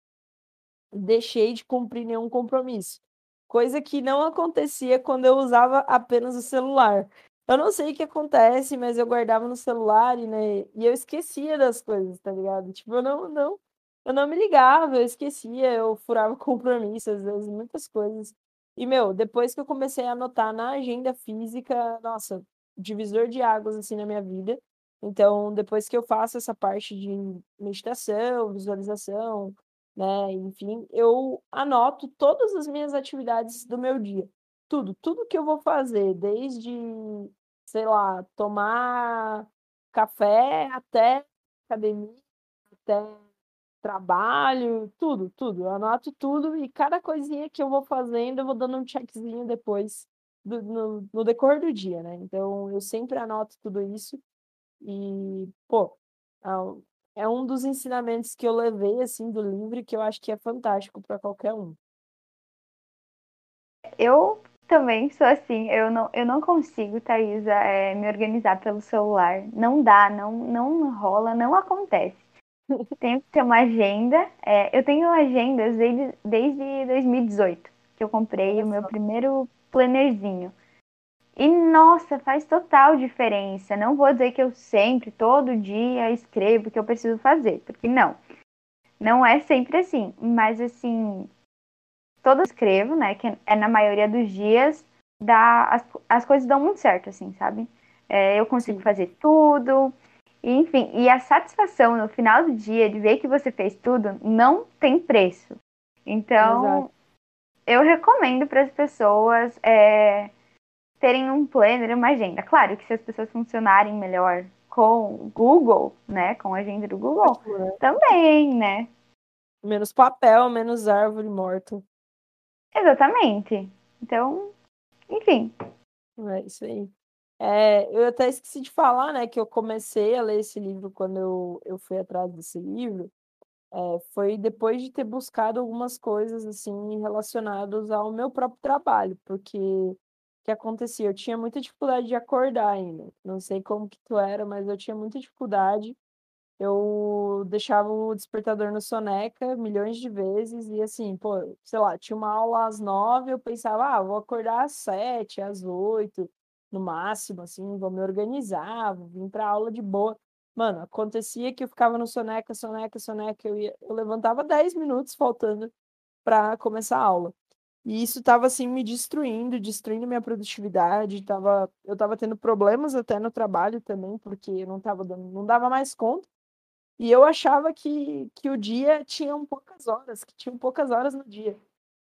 deixei de cumprir nenhum compromisso. Coisa que não acontecia quando eu usava apenas o celular. Eu não sei o que acontece, mas eu guardava no celular e, né, e eu esquecia das coisas, tá ligado? Tipo, eu não, não, eu não me ligava, eu esquecia, eu furava compromisso, às vezes, muitas coisas. E, meu, depois que eu comecei a anotar na agenda física, nossa, divisor de águas, assim, na minha vida. Então, depois que eu faço essa parte de meditação, visualização, né, enfim, eu anoto todas as minhas atividades do meu dia. Tudo, tudo que eu vou fazer, desde, sei lá, tomar café até academia, até trabalho, tudo, tudo. Eu anoto tudo e cada coisinha que eu vou fazendo, eu vou dando um checkzinho depois do, no, no decorrer do dia, né? Então, eu sempre anoto tudo isso e, pô, é, é um dos ensinamentos que eu levei, assim, do livro que eu acho que é fantástico para qualquer um. Eu também sou assim, eu não, eu não consigo, Thaisa, é, me organizar pelo celular. Não dá, não, não rola, não acontece. Tenho que ter uma agenda. É, eu tenho agendas desde, desde 2018, que eu comprei o meu primeiro plannerzinho. E nossa, faz total diferença. Não vou dizer que eu sempre, todo dia, escrevo o que eu preciso fazer, porque não. Não é sempre assim. Mas assim, todo escrevo, né? Que é na maioria dos dias, dá, as, as coisas dão muito certo, assim, sabe? É, eu consigo Sim. fazer tudo. E, enfim, e a satisfação no final do dia de ver que você fez tudo não tem preço. Então, Exato. eu recomendo para as pessoas é, terem um planner, uma agenda. Claro que se as pessoas funcionarem melhor com Google, né, com a agenda do Google, né? também, né? Menos papel, menos árvore morta. Exatamente. Então, enfim. É isso aí. É, eu até esqueci de falar, né, que eu comecei a ler esse livro quando eu, eu fui atrás desse livro. É, foi depois de ter buscado algumas coisas assim relacionadas ao meu próprio trabalho, porque que acontecia? Eu tinha muita dificuldade de acordar ainda. Não sei como que tu era, mas eu tinha muita dificuldade. Eu deixava o despertador no soneca milhões de vezes e assim, pô, sei lá, tinha uma aula às nove, eu pensava, ah, vou acordar às sete, às oito, no máximo, assim, vou me organizar, vou vir para aula de boa. Mano, acontecia que eu ficava no soneca, soneca, soneca, eu, ia, eu levantava dez minutos faltando para começar a aula. E isso estava assim me destruindo, destruindo minha produtividade, tava, eu estava tendo problemas até no trabalho também, porque eu não tava dando, não dava mais conta. E eu achava que, que o dia tinha poucas horas, que tinham poucas horas no dia.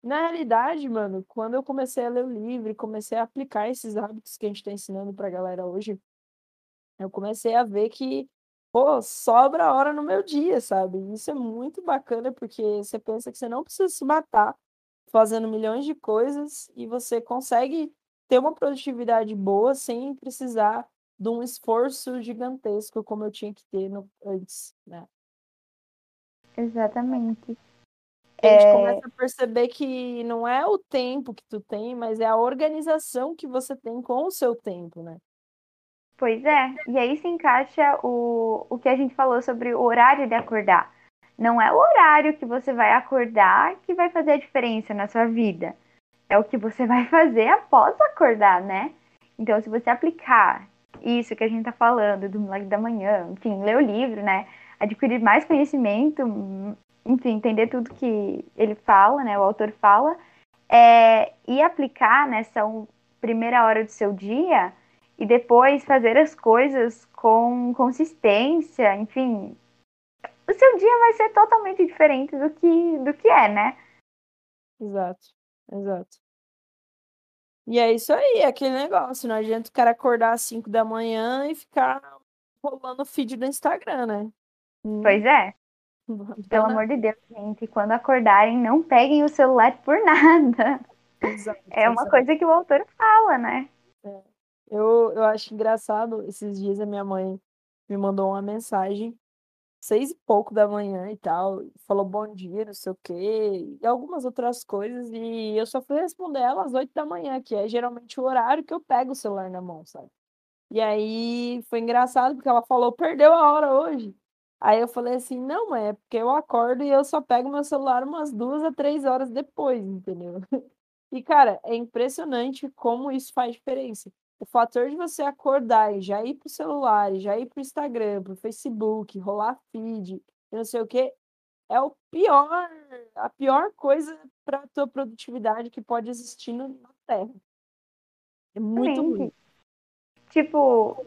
Na realidade, mano, quando eu comecei a ler o livro comecei a aplicar esses hábitos que a gente está ensinando para a galera hoje, eu comecei a ver que, pô, sobra hora no meu dia, sabe? Isso é muito bacana porque você pensa que você não precisa se matar fazendo milhões de coisas e você consegue ter uma produtividade boa sem precisar de um esforço gigantesco como eu tinha que ter no, antes, né? Exatamente. A gente é... começa a perceber que não é o tempo que tu tem, mas é a organização que você tem com o seu tempo, né? Pois é, e aí se encaixa o, o que a gente falou sobre o horário de acordar. Não é o horário que você vai acordar que vai fazer a diferença na sua vida. É o que você vai fazer após acordar, né? Então, se você aplicar isso que a gente tá falando do milagre da manhã, enfim, ler o livro, né? Adquirir mais conhecimento, enfim, entender tudo que ele fala, né? O autor fala, é, e aplicar nessa primeira hora do seu dia e depois fazer as coisas com consistência, enfim, o seu dia vai ser totalmente diferente do que, do que é, né? Exato, exato. E é isso aí, é aquele negócio. Não adianta o cara acordar às 5 da manhã e ficar rolando feed do Instagram, né? Pois é. Pelo amor de Deus, gente, quando acordarem, não peguem o celular por nada. Exato, é uma exato. coisa que o autor fala, né? É. Eu, eu acho engraçado, esses dias a minha mãe me mandou uma mensagem seis e pouco da manhã e tal, falou bom dia, não sei o quê, e algumas outras coisas, e eu só fui responder ela às oito da manhã, que é geralmente o horário que eu pego o celular na mão, sabe? E aí foi engraçado, porque ela falou, perdeu a hora hoje. Aí eu falei assim, não, é porque eu acordo e eu só pego meu celular umas duas a três horas depois, entendeu? E, cara, é impressionante como isso faz diferença o fator de você acordar e já ir pro celular, já ir pro Instagram, pro Facebook, rolar feed, não sei o que, é o pior, a pior coisa para tua produtividade que pode existir no, na Terra. É muito Sim. ruim. Tipo,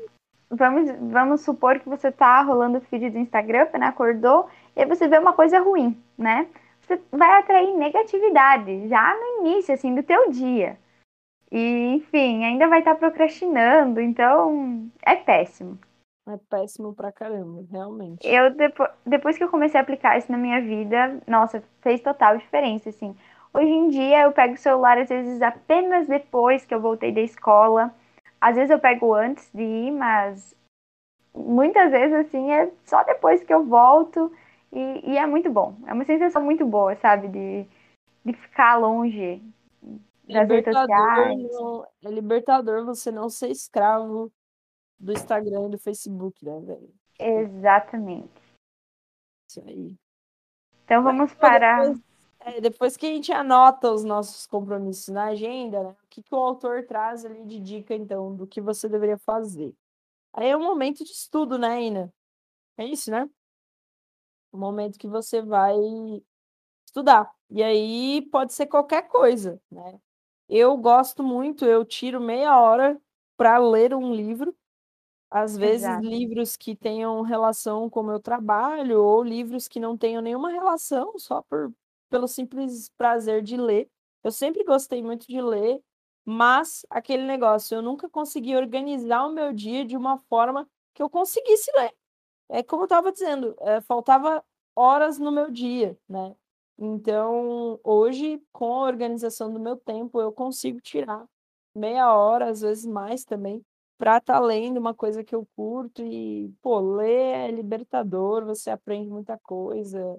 vamos, vamos supor que você tá rolando o feed do Instagram, né, acordou, e aí você vê uma coisa ruim, né? Você vai atrair negatividade já no início, assim, do teu dia. E, enfim, ainda vai estar procrastinando, então é péssimo. É péssimo pra caramba, realmente. Eu, depois, depois que eu comecei a aplicar isso na minha vida, nossa, fez total diferença, assim. Hoje em dia eu pego o celular às vezes apenas depois que eu voltei da escola. Às vezes eu pego antes de ir, mas muitas vezes assim é só depois que eu volto e, e é muito bom. É uma sensação muito boa, sabe? De, de ficar longe das redes sociais. É libertador você não ser escravo do Instagram e do Facebook, né, velho? Exatamente. Isso aí. Então vamos parar. Depois, é, depois que a gente anota os nossos compromissos na agenda, né, o que, que o autor traz ali de dica, então, do que você deveria fazer? Aí é um momento de estudo, né, Ina? É isso, né? O momento que você vai estudar. E aí pode ser qualquer coisa, né? Eu gosto muito, eu tiro meia hora para ler um livro, às vezes Exato. livros que tenham relação com o meu trabalho ou livros que não tenham nenhuma relação, só por, pelo simples prazer de ler. Eu sempre gostei muito de ler, mas aquele negócio, eu nunca consegui organizar o meu dia de uma forma que eu conseguisse ler. É como eu estava dizendo, é, faltava horas no meu dia, né? Então, hoje, com a organização do meu tempo, eu consigo tirar meia hora, às vezes mais também, para estar tá lendo uma coisa que eu curto e, pô, ler é libertador, você aprende muita coisa,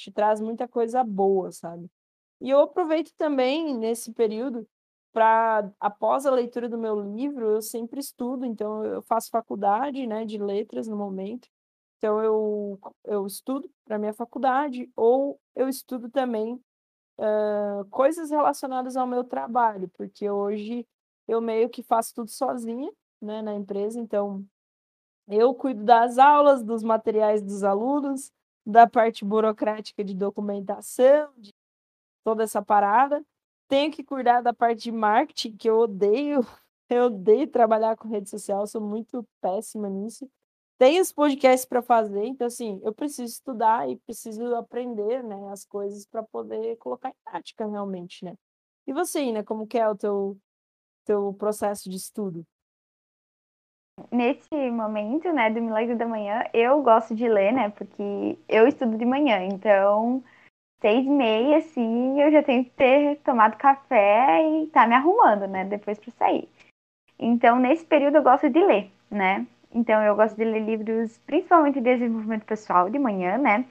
te traz muita coisa boa, sabe? E eu aproveito também nesse período para, após a leitura do meu livro, eu sempre estudo, então eu faço faculdade, né, de letras no momento. Então, eu, eu estudo para minha faculdade ou eu estudo também uh, coisas relacionadas ao meu trabalho, porque hoje eu meio que faço tudo sozinha né, na empresa, então eu cuido das aulas, dos materiais dos alunos, da parte burocrática de documentação, de toda essa parada. Tenho que cuidar da parte de marketing, que eu odeio. Eu odeio trabalhar com rede social, sou muito péssima nisso tem os podcasts para fazer, então assim, eu preciso estudar e preciso aprender, né, as coisas para poder colocar em prática realmente, né? E você, Ina, como que é o teu teu processo de estudo? Nesse momento, né, do Milagre da Manhã, eu gosto de ler, né, porque eu estudo de manhã, então seis e meia, assim, eu já tenho que ter tomado café e tá me arrumando, né, depois para sair. Então, nesse período eu gosto de ler, né? Então, eu gosto de ler livros, principalmente de desenvolvimento pessoal, de manhã, né?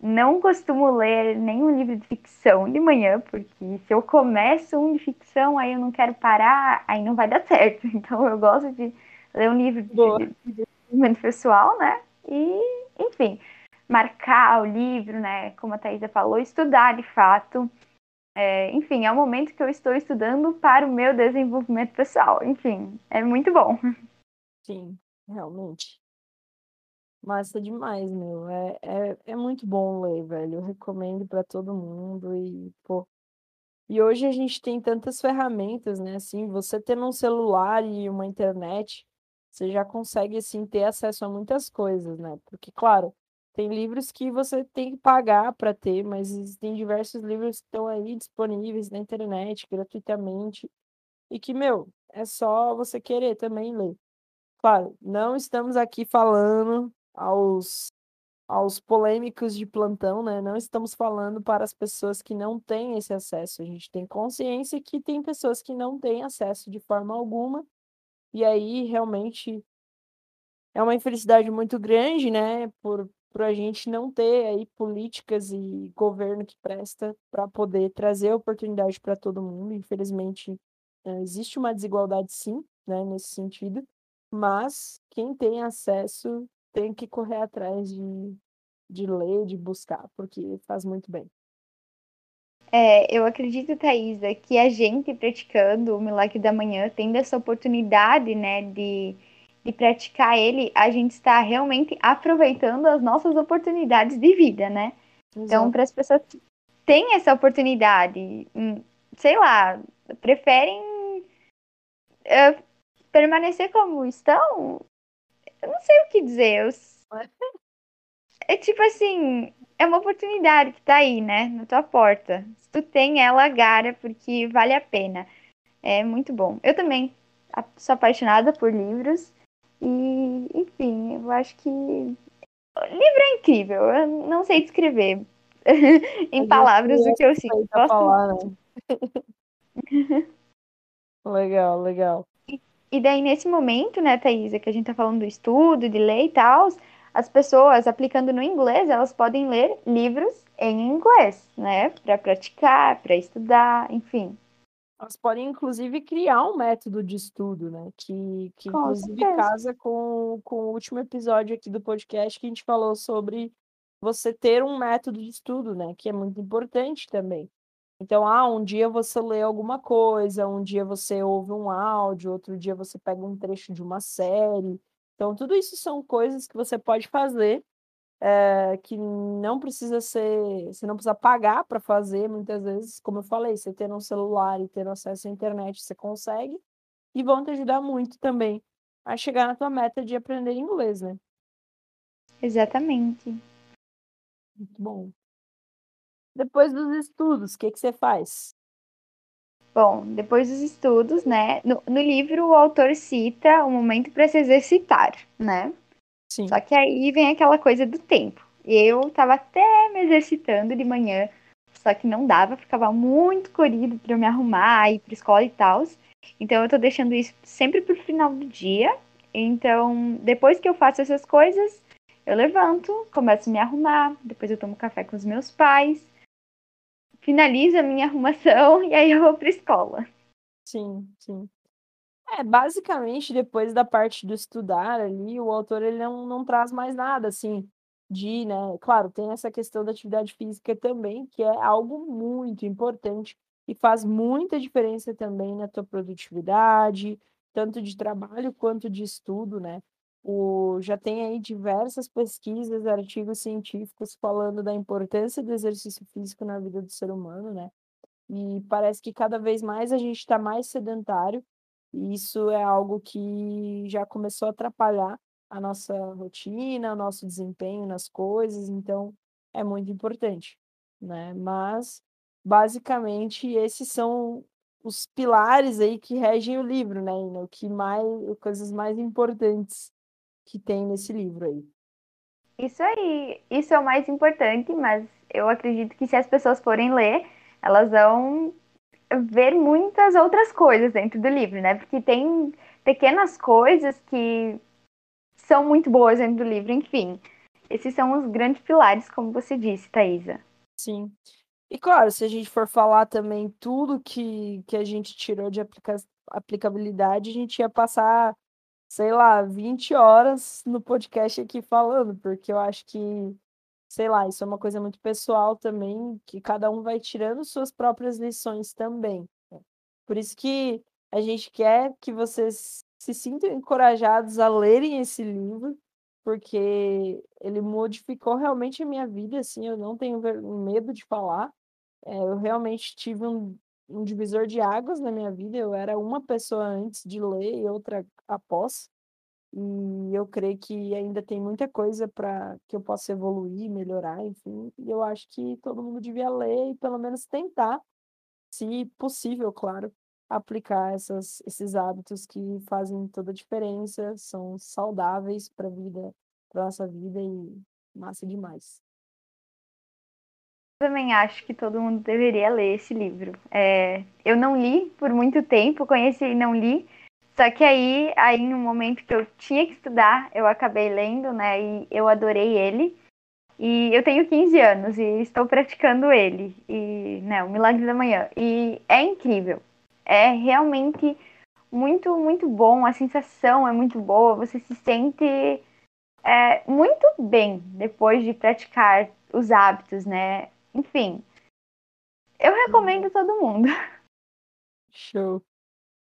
Não costumo ler nenhum livro de ficção de manhã, porque se eu começo um de ficção, aí eu não quero parar, aí não vai dar certo. Então, eu gosto de ler um livro de, de desenvolvimento pessoal, né? E, enfim, marcar o livro, né? Como a Thaisa falou, estudar de fato. É, enfim, é o momento que eu estou estudando para o meu desenvolvimento pessoal. Enfim, é muito bom. Sim. Realmente. Massa demais, meu. É, é, é muito bom ler, velho. Eu recomendo para todo mundo e, pô. E hoje a gente tem tantas ferramentas, né? Assim, você tendo um celular e uma internet, você já consegue, assim, ter acesso a muitas coisas, né? Porque, claro, tem livros que você tem que pagar para ter, mas existem diversos livros que estão aí disponíveis na internet gratuitamente e que, meu, é só você querer também ler. Claro, não estamos aqui falando aos, aos polêmicos de plantão, né? Não estamos falando para as pessoas que não têm esse acesso. A gente tem consciência que tem pessoas que não têm acesso de forma alguma, e aí realmente é uma infelicidade muito grande, né? Por, por a gente não ter aí políticas e governo que presta para poder trazer oportunidade para todo mundo. Infelizmente, eh, existe uma desigualdade sim, né, nesse sentido mas quem tem acesso tem que correr atrás de, de ler, de buscar, porque faz muito bem. É, eu acredito, Thaisa, que a gente praticando o Milagre da Manhã, tendo essa oportunidade, né, de, de praticar ele, a gente está realmente aproveitando as nossas oportunidades de vida, né? Então, Exato. Então, para as pessoas que têm essa oportunidade, hum, sei lá, preferem uh, permanecer como estão, eu não sei o que dizer. Eu... É tipo assim, é uma oportunidade que tá aí, né? Na tua porta. Se tu tem ela, agarra, porque vale a pena. É muito bom. Eu também sou apaixonada por livros. E, enfim, eu acho que. Livro é incrível. Eu não sei descrever em palavras o que eu sinto. Gosto falar, né? legal, legal. E daí, nesse momento, né, Thaisa, que a gente tá falando do estudo, de ler e tal, as pessoas aplicando no inglês, elas podem ler livros em inglês, né, para praticar, para estudar, enfim. Elas podem, inclusive, criar um método de estudo, né, que, que inclusive certeza. casa com, com o último episódio aqui do podcast que a gente falou sobre você ter um método de estudo, né? Que é muito importante também. Então, ah, um dia você lê alguma coisa, um dia você ouve um áudio, outro dia você pega um trecho de uma série. Então, tudo isso são coisas que você pode fazer, é, que não precisa ser, você não precisa pagar para fazer, muitas vezes, como eu falei, você ter um celular e ter acesso à internet, você consegue, e vão te ajudar muito também a chegar na tua meta de aprender inglês, né? Exatamente. Muito bom. Depois dos estudos, o que, que você faz? Bom, depois dos estudos, né? No, no livro, o autor cita o momento para se exercitar, né? Sim. Só que aí vem aquela coisa do tempo. Eu tava até me exercitando de manhã, só que não dava, ficava muito corrido para eu me arrumar, ir pra escola e tal. Então eu tô deixando isso sempre pro final do dia. Então, depois que eu faço essas coisas, eu levanto, começo a me arrumar, depois eu tomo café com os meus pais, finalizo a minha arrumação e aí eu vou pra escola. Sim, sim. É, basicamente, depois da parte do estudar ali, o autor ele não, não traz mais nada, assim, de, né? Claro, tem essa questão da atividade física também, que é algo muito importante e faz muita diferença também na tua produtividade, tanto de trabalho quanto de estudo, né? O, já tem aí diversas pesquisas, artigos científicos falando da importância do exercício físico na vida do ser humano, né? E parece que cada vez mais a gente está mais sedentário, e isso é algo que já começou a atrapalhar a nossa rotina, o nosso desempenho nas coisas, então é muito importante, né? Mas basicamente esses são os pilares aí que regem o livro, né? O que mais, coisas mais importantes que tem nesse livro aí. Isso aí, isso é o mais importante, mas eu acredito que se as pessoas forem ler, elas vão ver muitas outras coisas dentro do livro, né? Porque tem pequenas coisas que são muito boas dentro do livro, enfim. Esses são os grandes pilares, como você disse, Thaisa. Sim. E claro, se a gente for falar também tudo que, que a gente tirou de aplica aplicabilidade, a gente ia passar, sei lá, 20 horas no podcast aqui falando, porque eu acho que, sei lá, isso é uma coisa muito pessoal também, que cada um vai tirando suas próprias lições também. Por isso que a gente quer que vocês se sintam encorajados a lerem esse livro, porque ele modificou realmente a minha vida, assim, eu não tenho medo de falar. É, eu realmente tive um, um divisor de águas na minha vida. Eu era uma pessoa antes de ler e outra após. E eu creio que ainda tem muita coisa para que eu possa evoluir, melhorar, enfim. E eu acho que todo mundo devia ler e pelo menos tentar, se possível, claro, aplicar essas, esses hábitos que fazem toda a diferença, são saudáveis para a vida, para nossa vida e massa demais. Também acho que todo mundo deveria ler esse livro. É, eu não li por muito tempo, conheci e não li. Só que aí, aí no momento que eu tinha que estudar, eu acabei lendo, né? E eu adorei ele. E eu tenho 15 anos e estou praticando ele. E, né, o Milagre da Manhã. E é incrível. É realmente muito, muito bom. A sensação é muito boa. Você se sente é, muito bem depois de praticar os hábitos, né? Enfim, eu recomendo todo mundo. Show.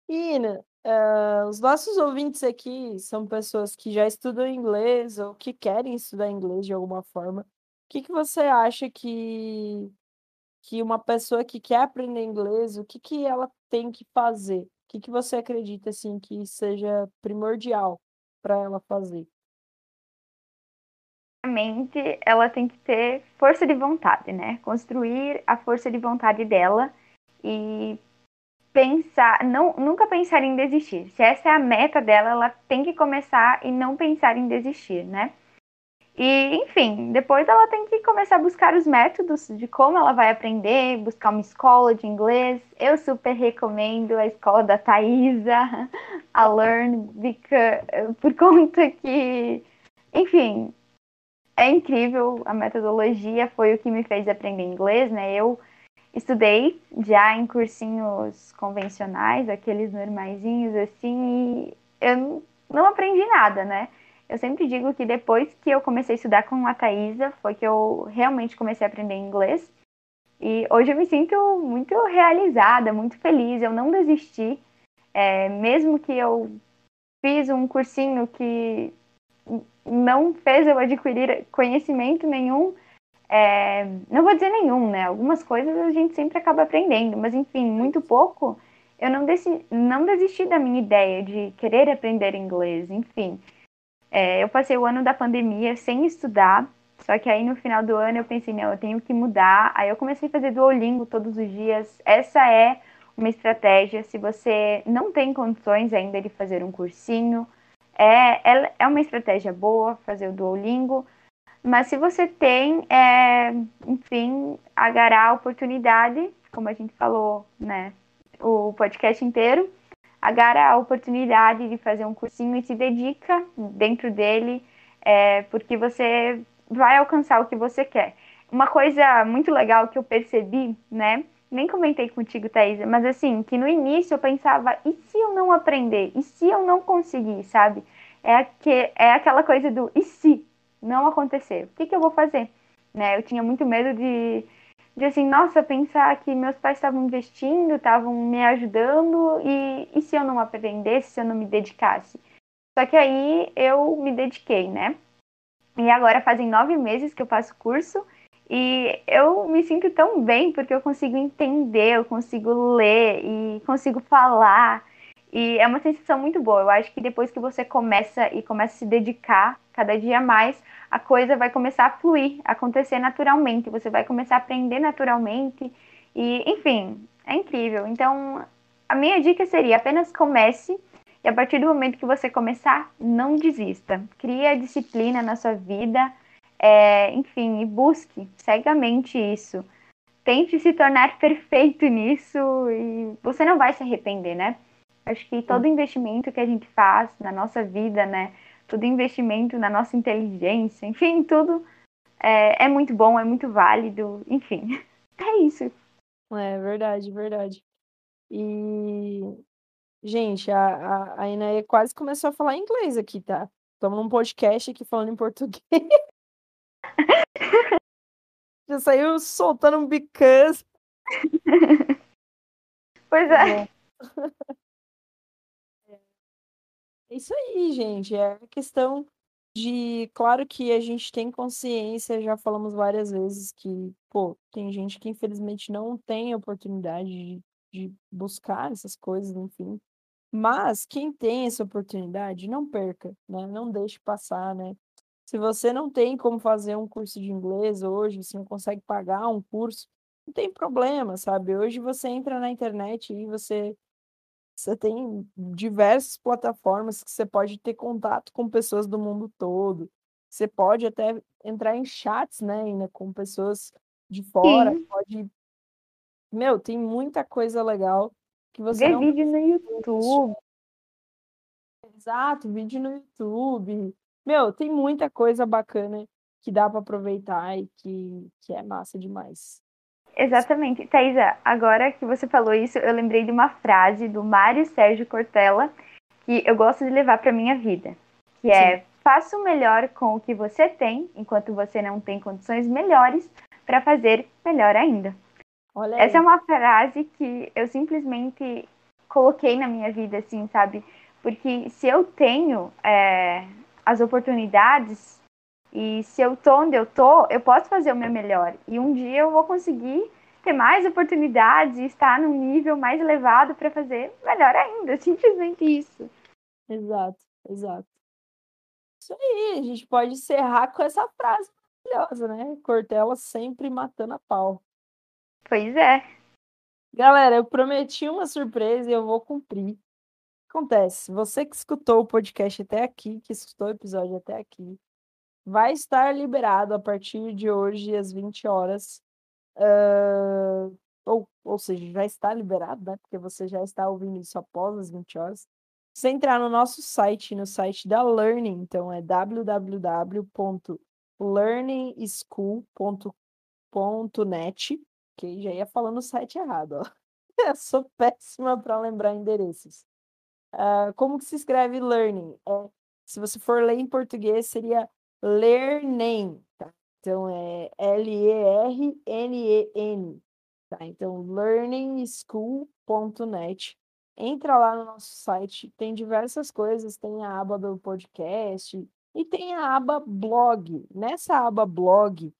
Ina, uh, os nossos ouvintes aqui são pessoas que já estudam inglês ou que querem estudar inglês de alguma forma. O que, que você acha que, que uma pessoa que quer aprender inglês, o que, que ela tem que fazer? O que, que você acredita assim que seja primordial para ela fazer? Primeiramente, ela tem que ter força de vontade, né? Construir a força de vontade dela e pensar, não, nunca pensar em desistir. Se essa é a meta dela, ela tem que começar e não pensar em desistir, né? E, enfim, depois ela tem que começar a buscar os métodos de como ela vai aprender, buscar uma escola de inglês. Eu super recomendo a escola da Thaisa, a Learn, because, por conta que, enfim, é incrível a metodologia, foi o que me fez aprender inglês, né? Eu estudei já em cursinhos convencionais, aqueles normaisinhos assim, e eu não aprendi nada, né? Eu sempre digo que depois que eu comecei a estudar com a Thaisa, foi que eu realmente comecei a aprender inglês. E hoje eu me sinto muito realizada, muito feliz. Eu não desisti, é, mesmo que eu fiz um cursinho que não fez eu adquirir conhecimento nenhum. É, não vou dizer nenhum, né? Algumas coisas a gente sempre acaba aprendendo, mas enfim, muito pouco. Eu não, desi não desisti da minha ideia de querer aprender inglês, enfim. É, eu passei o ano da pandemia sem estudar, só que aí no final do ano eu pensei, não, eu tenho que mudar. Aí eu comecei a fazer Duolingo todos os dias. Essa é uma estratégia. Se você não tem condições ainda de fazer um cursinho, é, é, uma estratégia boa fazer o Duolingo. Mas se você tem, é, enfim, agarrar a oportunidade, como a gente falou, né, o podcast inteiro, agarra a oportunidade de fazer um cursinho e se dedica dentro dele, é, porque você vai alcançar o que você quer. Uma coisa muito legal que eu percebi, né, nem comentei contigo, Thaisa, mas assim, que no início eu pensava, e se eu não aprender? E se eu não conseguir, sabe? É, que, é aquela coisa do e se não acontecer? O que, que eu vou fazer? Né? Eu tinha muito medo de, de assim, nossa, pensar que meus pais estavam investindo, estavam me ajudando, e, e se eu não aprendesse, se eu não me dedicasse? Só que aí eu me dediquei, né? E agora fazem nove meses que eu faço curso e eu me sinto tão bem porque eu consigo entender, eu consigo ler e consigo falar. E é uma sensação muito boa. Eu acho que depois que você começa e começa a se dedicar cada dia mais, a coisa vai começar a fluir, acontecer naturalmente. Você vai começar a aprender naturalmente. E, enfim, é incrível. Então, a minha dica seria apenas comece. E a partir do momento que você começar, não desista. Crie a disciplina na sua vida é, enfim, e busque cegamente isso. Tente se tornar perfeito nisso e você não vai se arrepender, né? Acho que todo investimento que a gente faz na nossa vida, né? Todo investimento na nossa inteligência, enfim, tudo é, é muito bom, é muito válido, enfim. É isso. É verdade, verdade. E, gente, a, a, a Inaê quase começou a falar inglês aqui, tá? Estamos num podcast aqui falando em português. Já saiu soltando um because. Pois é. É isso aí, gente. É questão de. Claro que a gente tem consciência, já falamos várias vezes que, pô, tem gente que infelizmente não tem oportunidade de, de buscar essas coisas, enfim. Mas quem tem essa oportunidade, não perca, né? Não deixe passar, né? Se você não tem como fazer um curso de inglês hoje, você não consegue pagar um curso, não tem problema, sabe? Hoje você entra na internet e você, você tem diversas plataformas que você pode ter contato com pessoas do mundo todo. Você pode até entrar em chats, né, ainda com pessoas de fora, Sim. pode. Meu, tem muita coisa legal que você Ver não vídeo no YouTube. Exato, vídeo no YouTube. Meu, tem muita coisa bacana que dá para aproveitar e que, que é massa demais. Exatamente. Thaisa, agora que você falou isso, eu lembrei de uma frase do Mário Sérgio Cortella que eu gosto de levar para minha vida, que é: faça o melhor com o que você tem, enquanto você não tem condições melhores para fazer melhor ainda. Essa é uma frase que eu simplesmente coloquei na minha vida, assim, sabe? Porque se eu tenho é, as oportunidades e se eu tô onde eu tô, eu posso fazer o meu melhor. E um dia eu vou conseguir ter mais oportunidades e estar num nível mais elevado para fazer melhor ainda. Simplesmente isso. Exato, exato. Isso aí, a gente pode encerrar com essa frase maravilhosa, né? Cortella sempre matando a pau. Pois é. Galera, eu prometi uma surpresa e eu vou cumprir. Acontece, você que escutou o podcast até aqui, que escutou o episódio até aqui, vai estar liberado a partir de hoje, às 20 horas. ah, ou, ou seja, já está liberado, né? Porque você já está ouvindo isso após as 20 horas. Você entrar no nosso site, no site da Learning, então é www.learningschool.net, ok? Já ia falando o site errado, ó. Eu sou péssima para lembrar endereços. Ah, como que se escreve learning? É Se você for ler em português, seria learning, tá? Então é L-E-R-N-E-N, tá? Então learningschool.net. Entra lá no nosso site, tem diversas coisas, tem a aba do podcast e tem a aba blog. Nessa aba blog,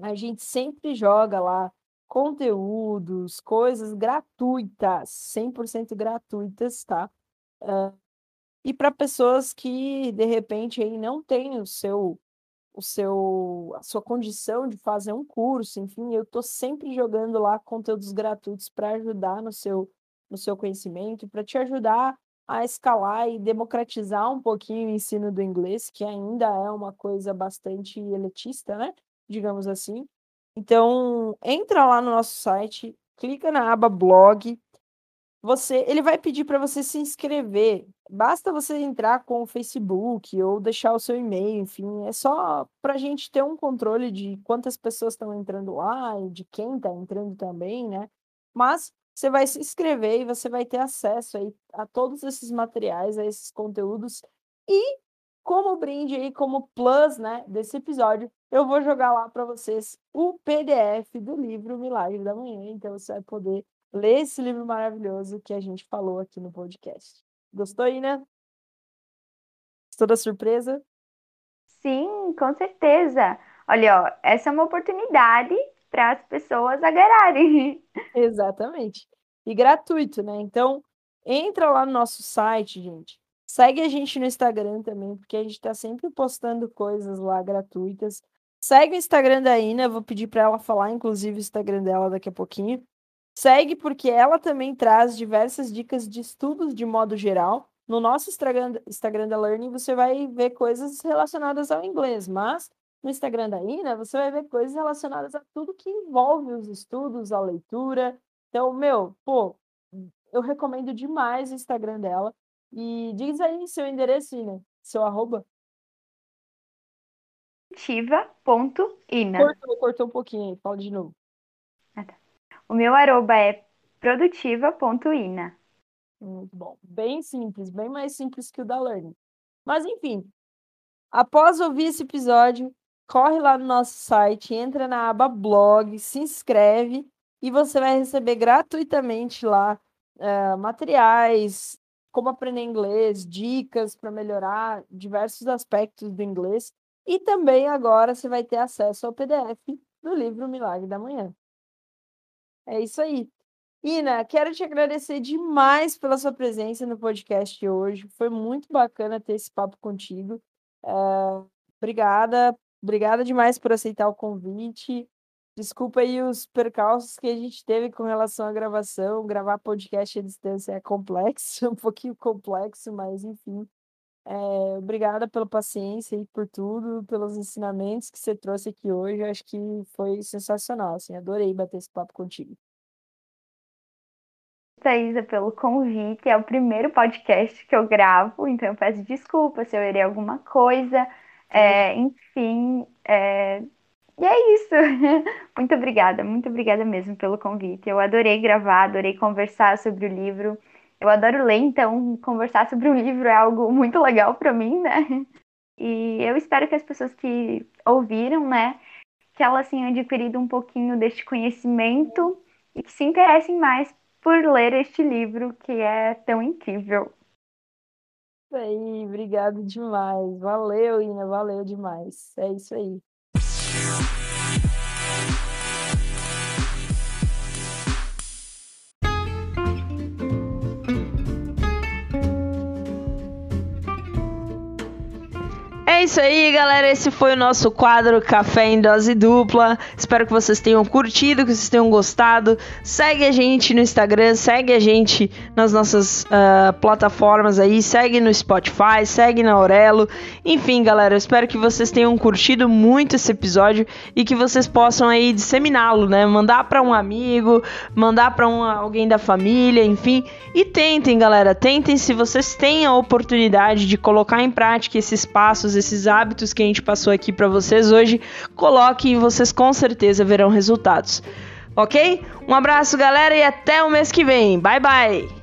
a gente sempre joga lá conteúdos, coisas gratuitas, 100% gratuitas, tá? Uh, e para pessoas que de repente aí não têm o seu o seu a sua condição de fazer um curso, enfim, eu estou sempre jogando lá conteúdos gratuitos para ajudar no seu no seu conhecimento, para te ajudar a escalar e democratizar um pouquinho o ensino do inglês, que ainda é uma coisa bastante elitista, né? Digamos assim. Então, entra lá no nosso site, clica na aba blog, você, ele vai pedir para você se inscrever. Basta você entrar com o Facebook ou deixar o seu e-mail, enfim, é só para a gente ter um controle de quantas pessoas estão entrando lá e de quem está entrando também, né? Mas você vai se inscrever e você vai ter acesso aí a todos esses materiais, a esses conteúdos. E como brinde aí, como plus, né, desse episódio, eu vou jogar lá para vocês o PDF do livro Milagre da Manhã. Então você vai poder ler esse livro maravilhoso que a gente falou aqui no podcast. Gostou, Ina? Gostou da surpresa? Sim, com certeza. Olha, ó, essa é uma oportunidade para as pessoas agarrarem. Exatamente. E gratuito, né? Então, entra lá no nosso site, gente. Segue a gente no Instagram também, porque a gente está sempre postando coisas lá gratuitas. Segue o Instagram da Ina, vou pedir para ela falar, inclusive, o Instagram dela daqui a pouquinho. Segue porque ela também traz diversas dicas de estudos de modo geral. No nosso Instagram, Instagram da Learning você vai ver coisas relacionadas ao inglês, mas no Instagram da Ina você vai ver coisas relacionadas a tudo que envolve os estudos, a leitura. Então, meu, pô, eu recomendo demais o Instagram dela. E diz aí seu endereço, Ina, seu arroba. Ina. Cortou, cortou um pouquinho aí, fala de novo. Ah, tá. O meu arroba é produtiva.ina. Muito bom. Bem simples, bem mais simples que o da Learning. Mas enfim, após ouvir esse episódio, corre lá no nosso site, entra na aba blog, se inscreve e você vai receber gratuitamente lá uh, materiais, como aprender inglês, dicas para melhorar diversos aspectos do inglês. E também agora você vai ter acesso ao PDF do livro Milagre da Manhã. É isso aí. Ina, quero te agradecer demais pela sua presença no podcast hoje. Foi muito bacana ter esse papo contigo. É, obrigada, obrigada demais por aceitar o convite. Desculpa aí os percalços que a gente teve com relação à gravação. Gravar podcast à distância é complexo, um pouquinho complexo, mas enfim. É, obrigada pela paciência e por tudo, pelos ensinamentos que você trouxe aqui hoje. Acho que foi sensacional, assim, adorei bater esse papo contigo. Thaisa, pelo convite. É o primeiro podcast que eu gravo, então eu peço desculpa se eu errei alguma coisa. É, enfim, é... e é isso. Muito obrigada, muito obrigada mesmo pelo convite. Eu adorei gravar, adorei conversar sobre o livro. Eu adoro ler, então conversar sobre um livro é algo muito legal para mim, né? E eu espero que as pessoas que ouviram, né, que elas tenham adquirido um pouquinho deste conhecimento e que se interessem mais por ler este livro que é tão incrível. Isso aí, obrigado demais. Valeu, Ina, valeu demais. É isso aí. Isso aí, galera. Esse foi o nosso quadro Café em Dose Dupla. Espero que vocês tenham curtido, que vocês tenham gostado. Segue a gente no Instagram, segue a gente nas nossas uh, plataformas aí, segue no Spotify, segue na Aurelo. Enfim, galera, eu espero que vocês tenham curtido muito esse episódio e que vocês possam aí disseminá-lo, né? Mandar para um amigo, mandar para um, alguém da família, enfim. E tentem, galera, tentem se vocês têm a oportunidade de colocar em prática esses passos, esses esses hábitos que a gente passou aqui para vocês hoje, coloque e vocês com certeza verão resultados. Ok? Um abraço, galera, e até o mês que vem. Bye, bye!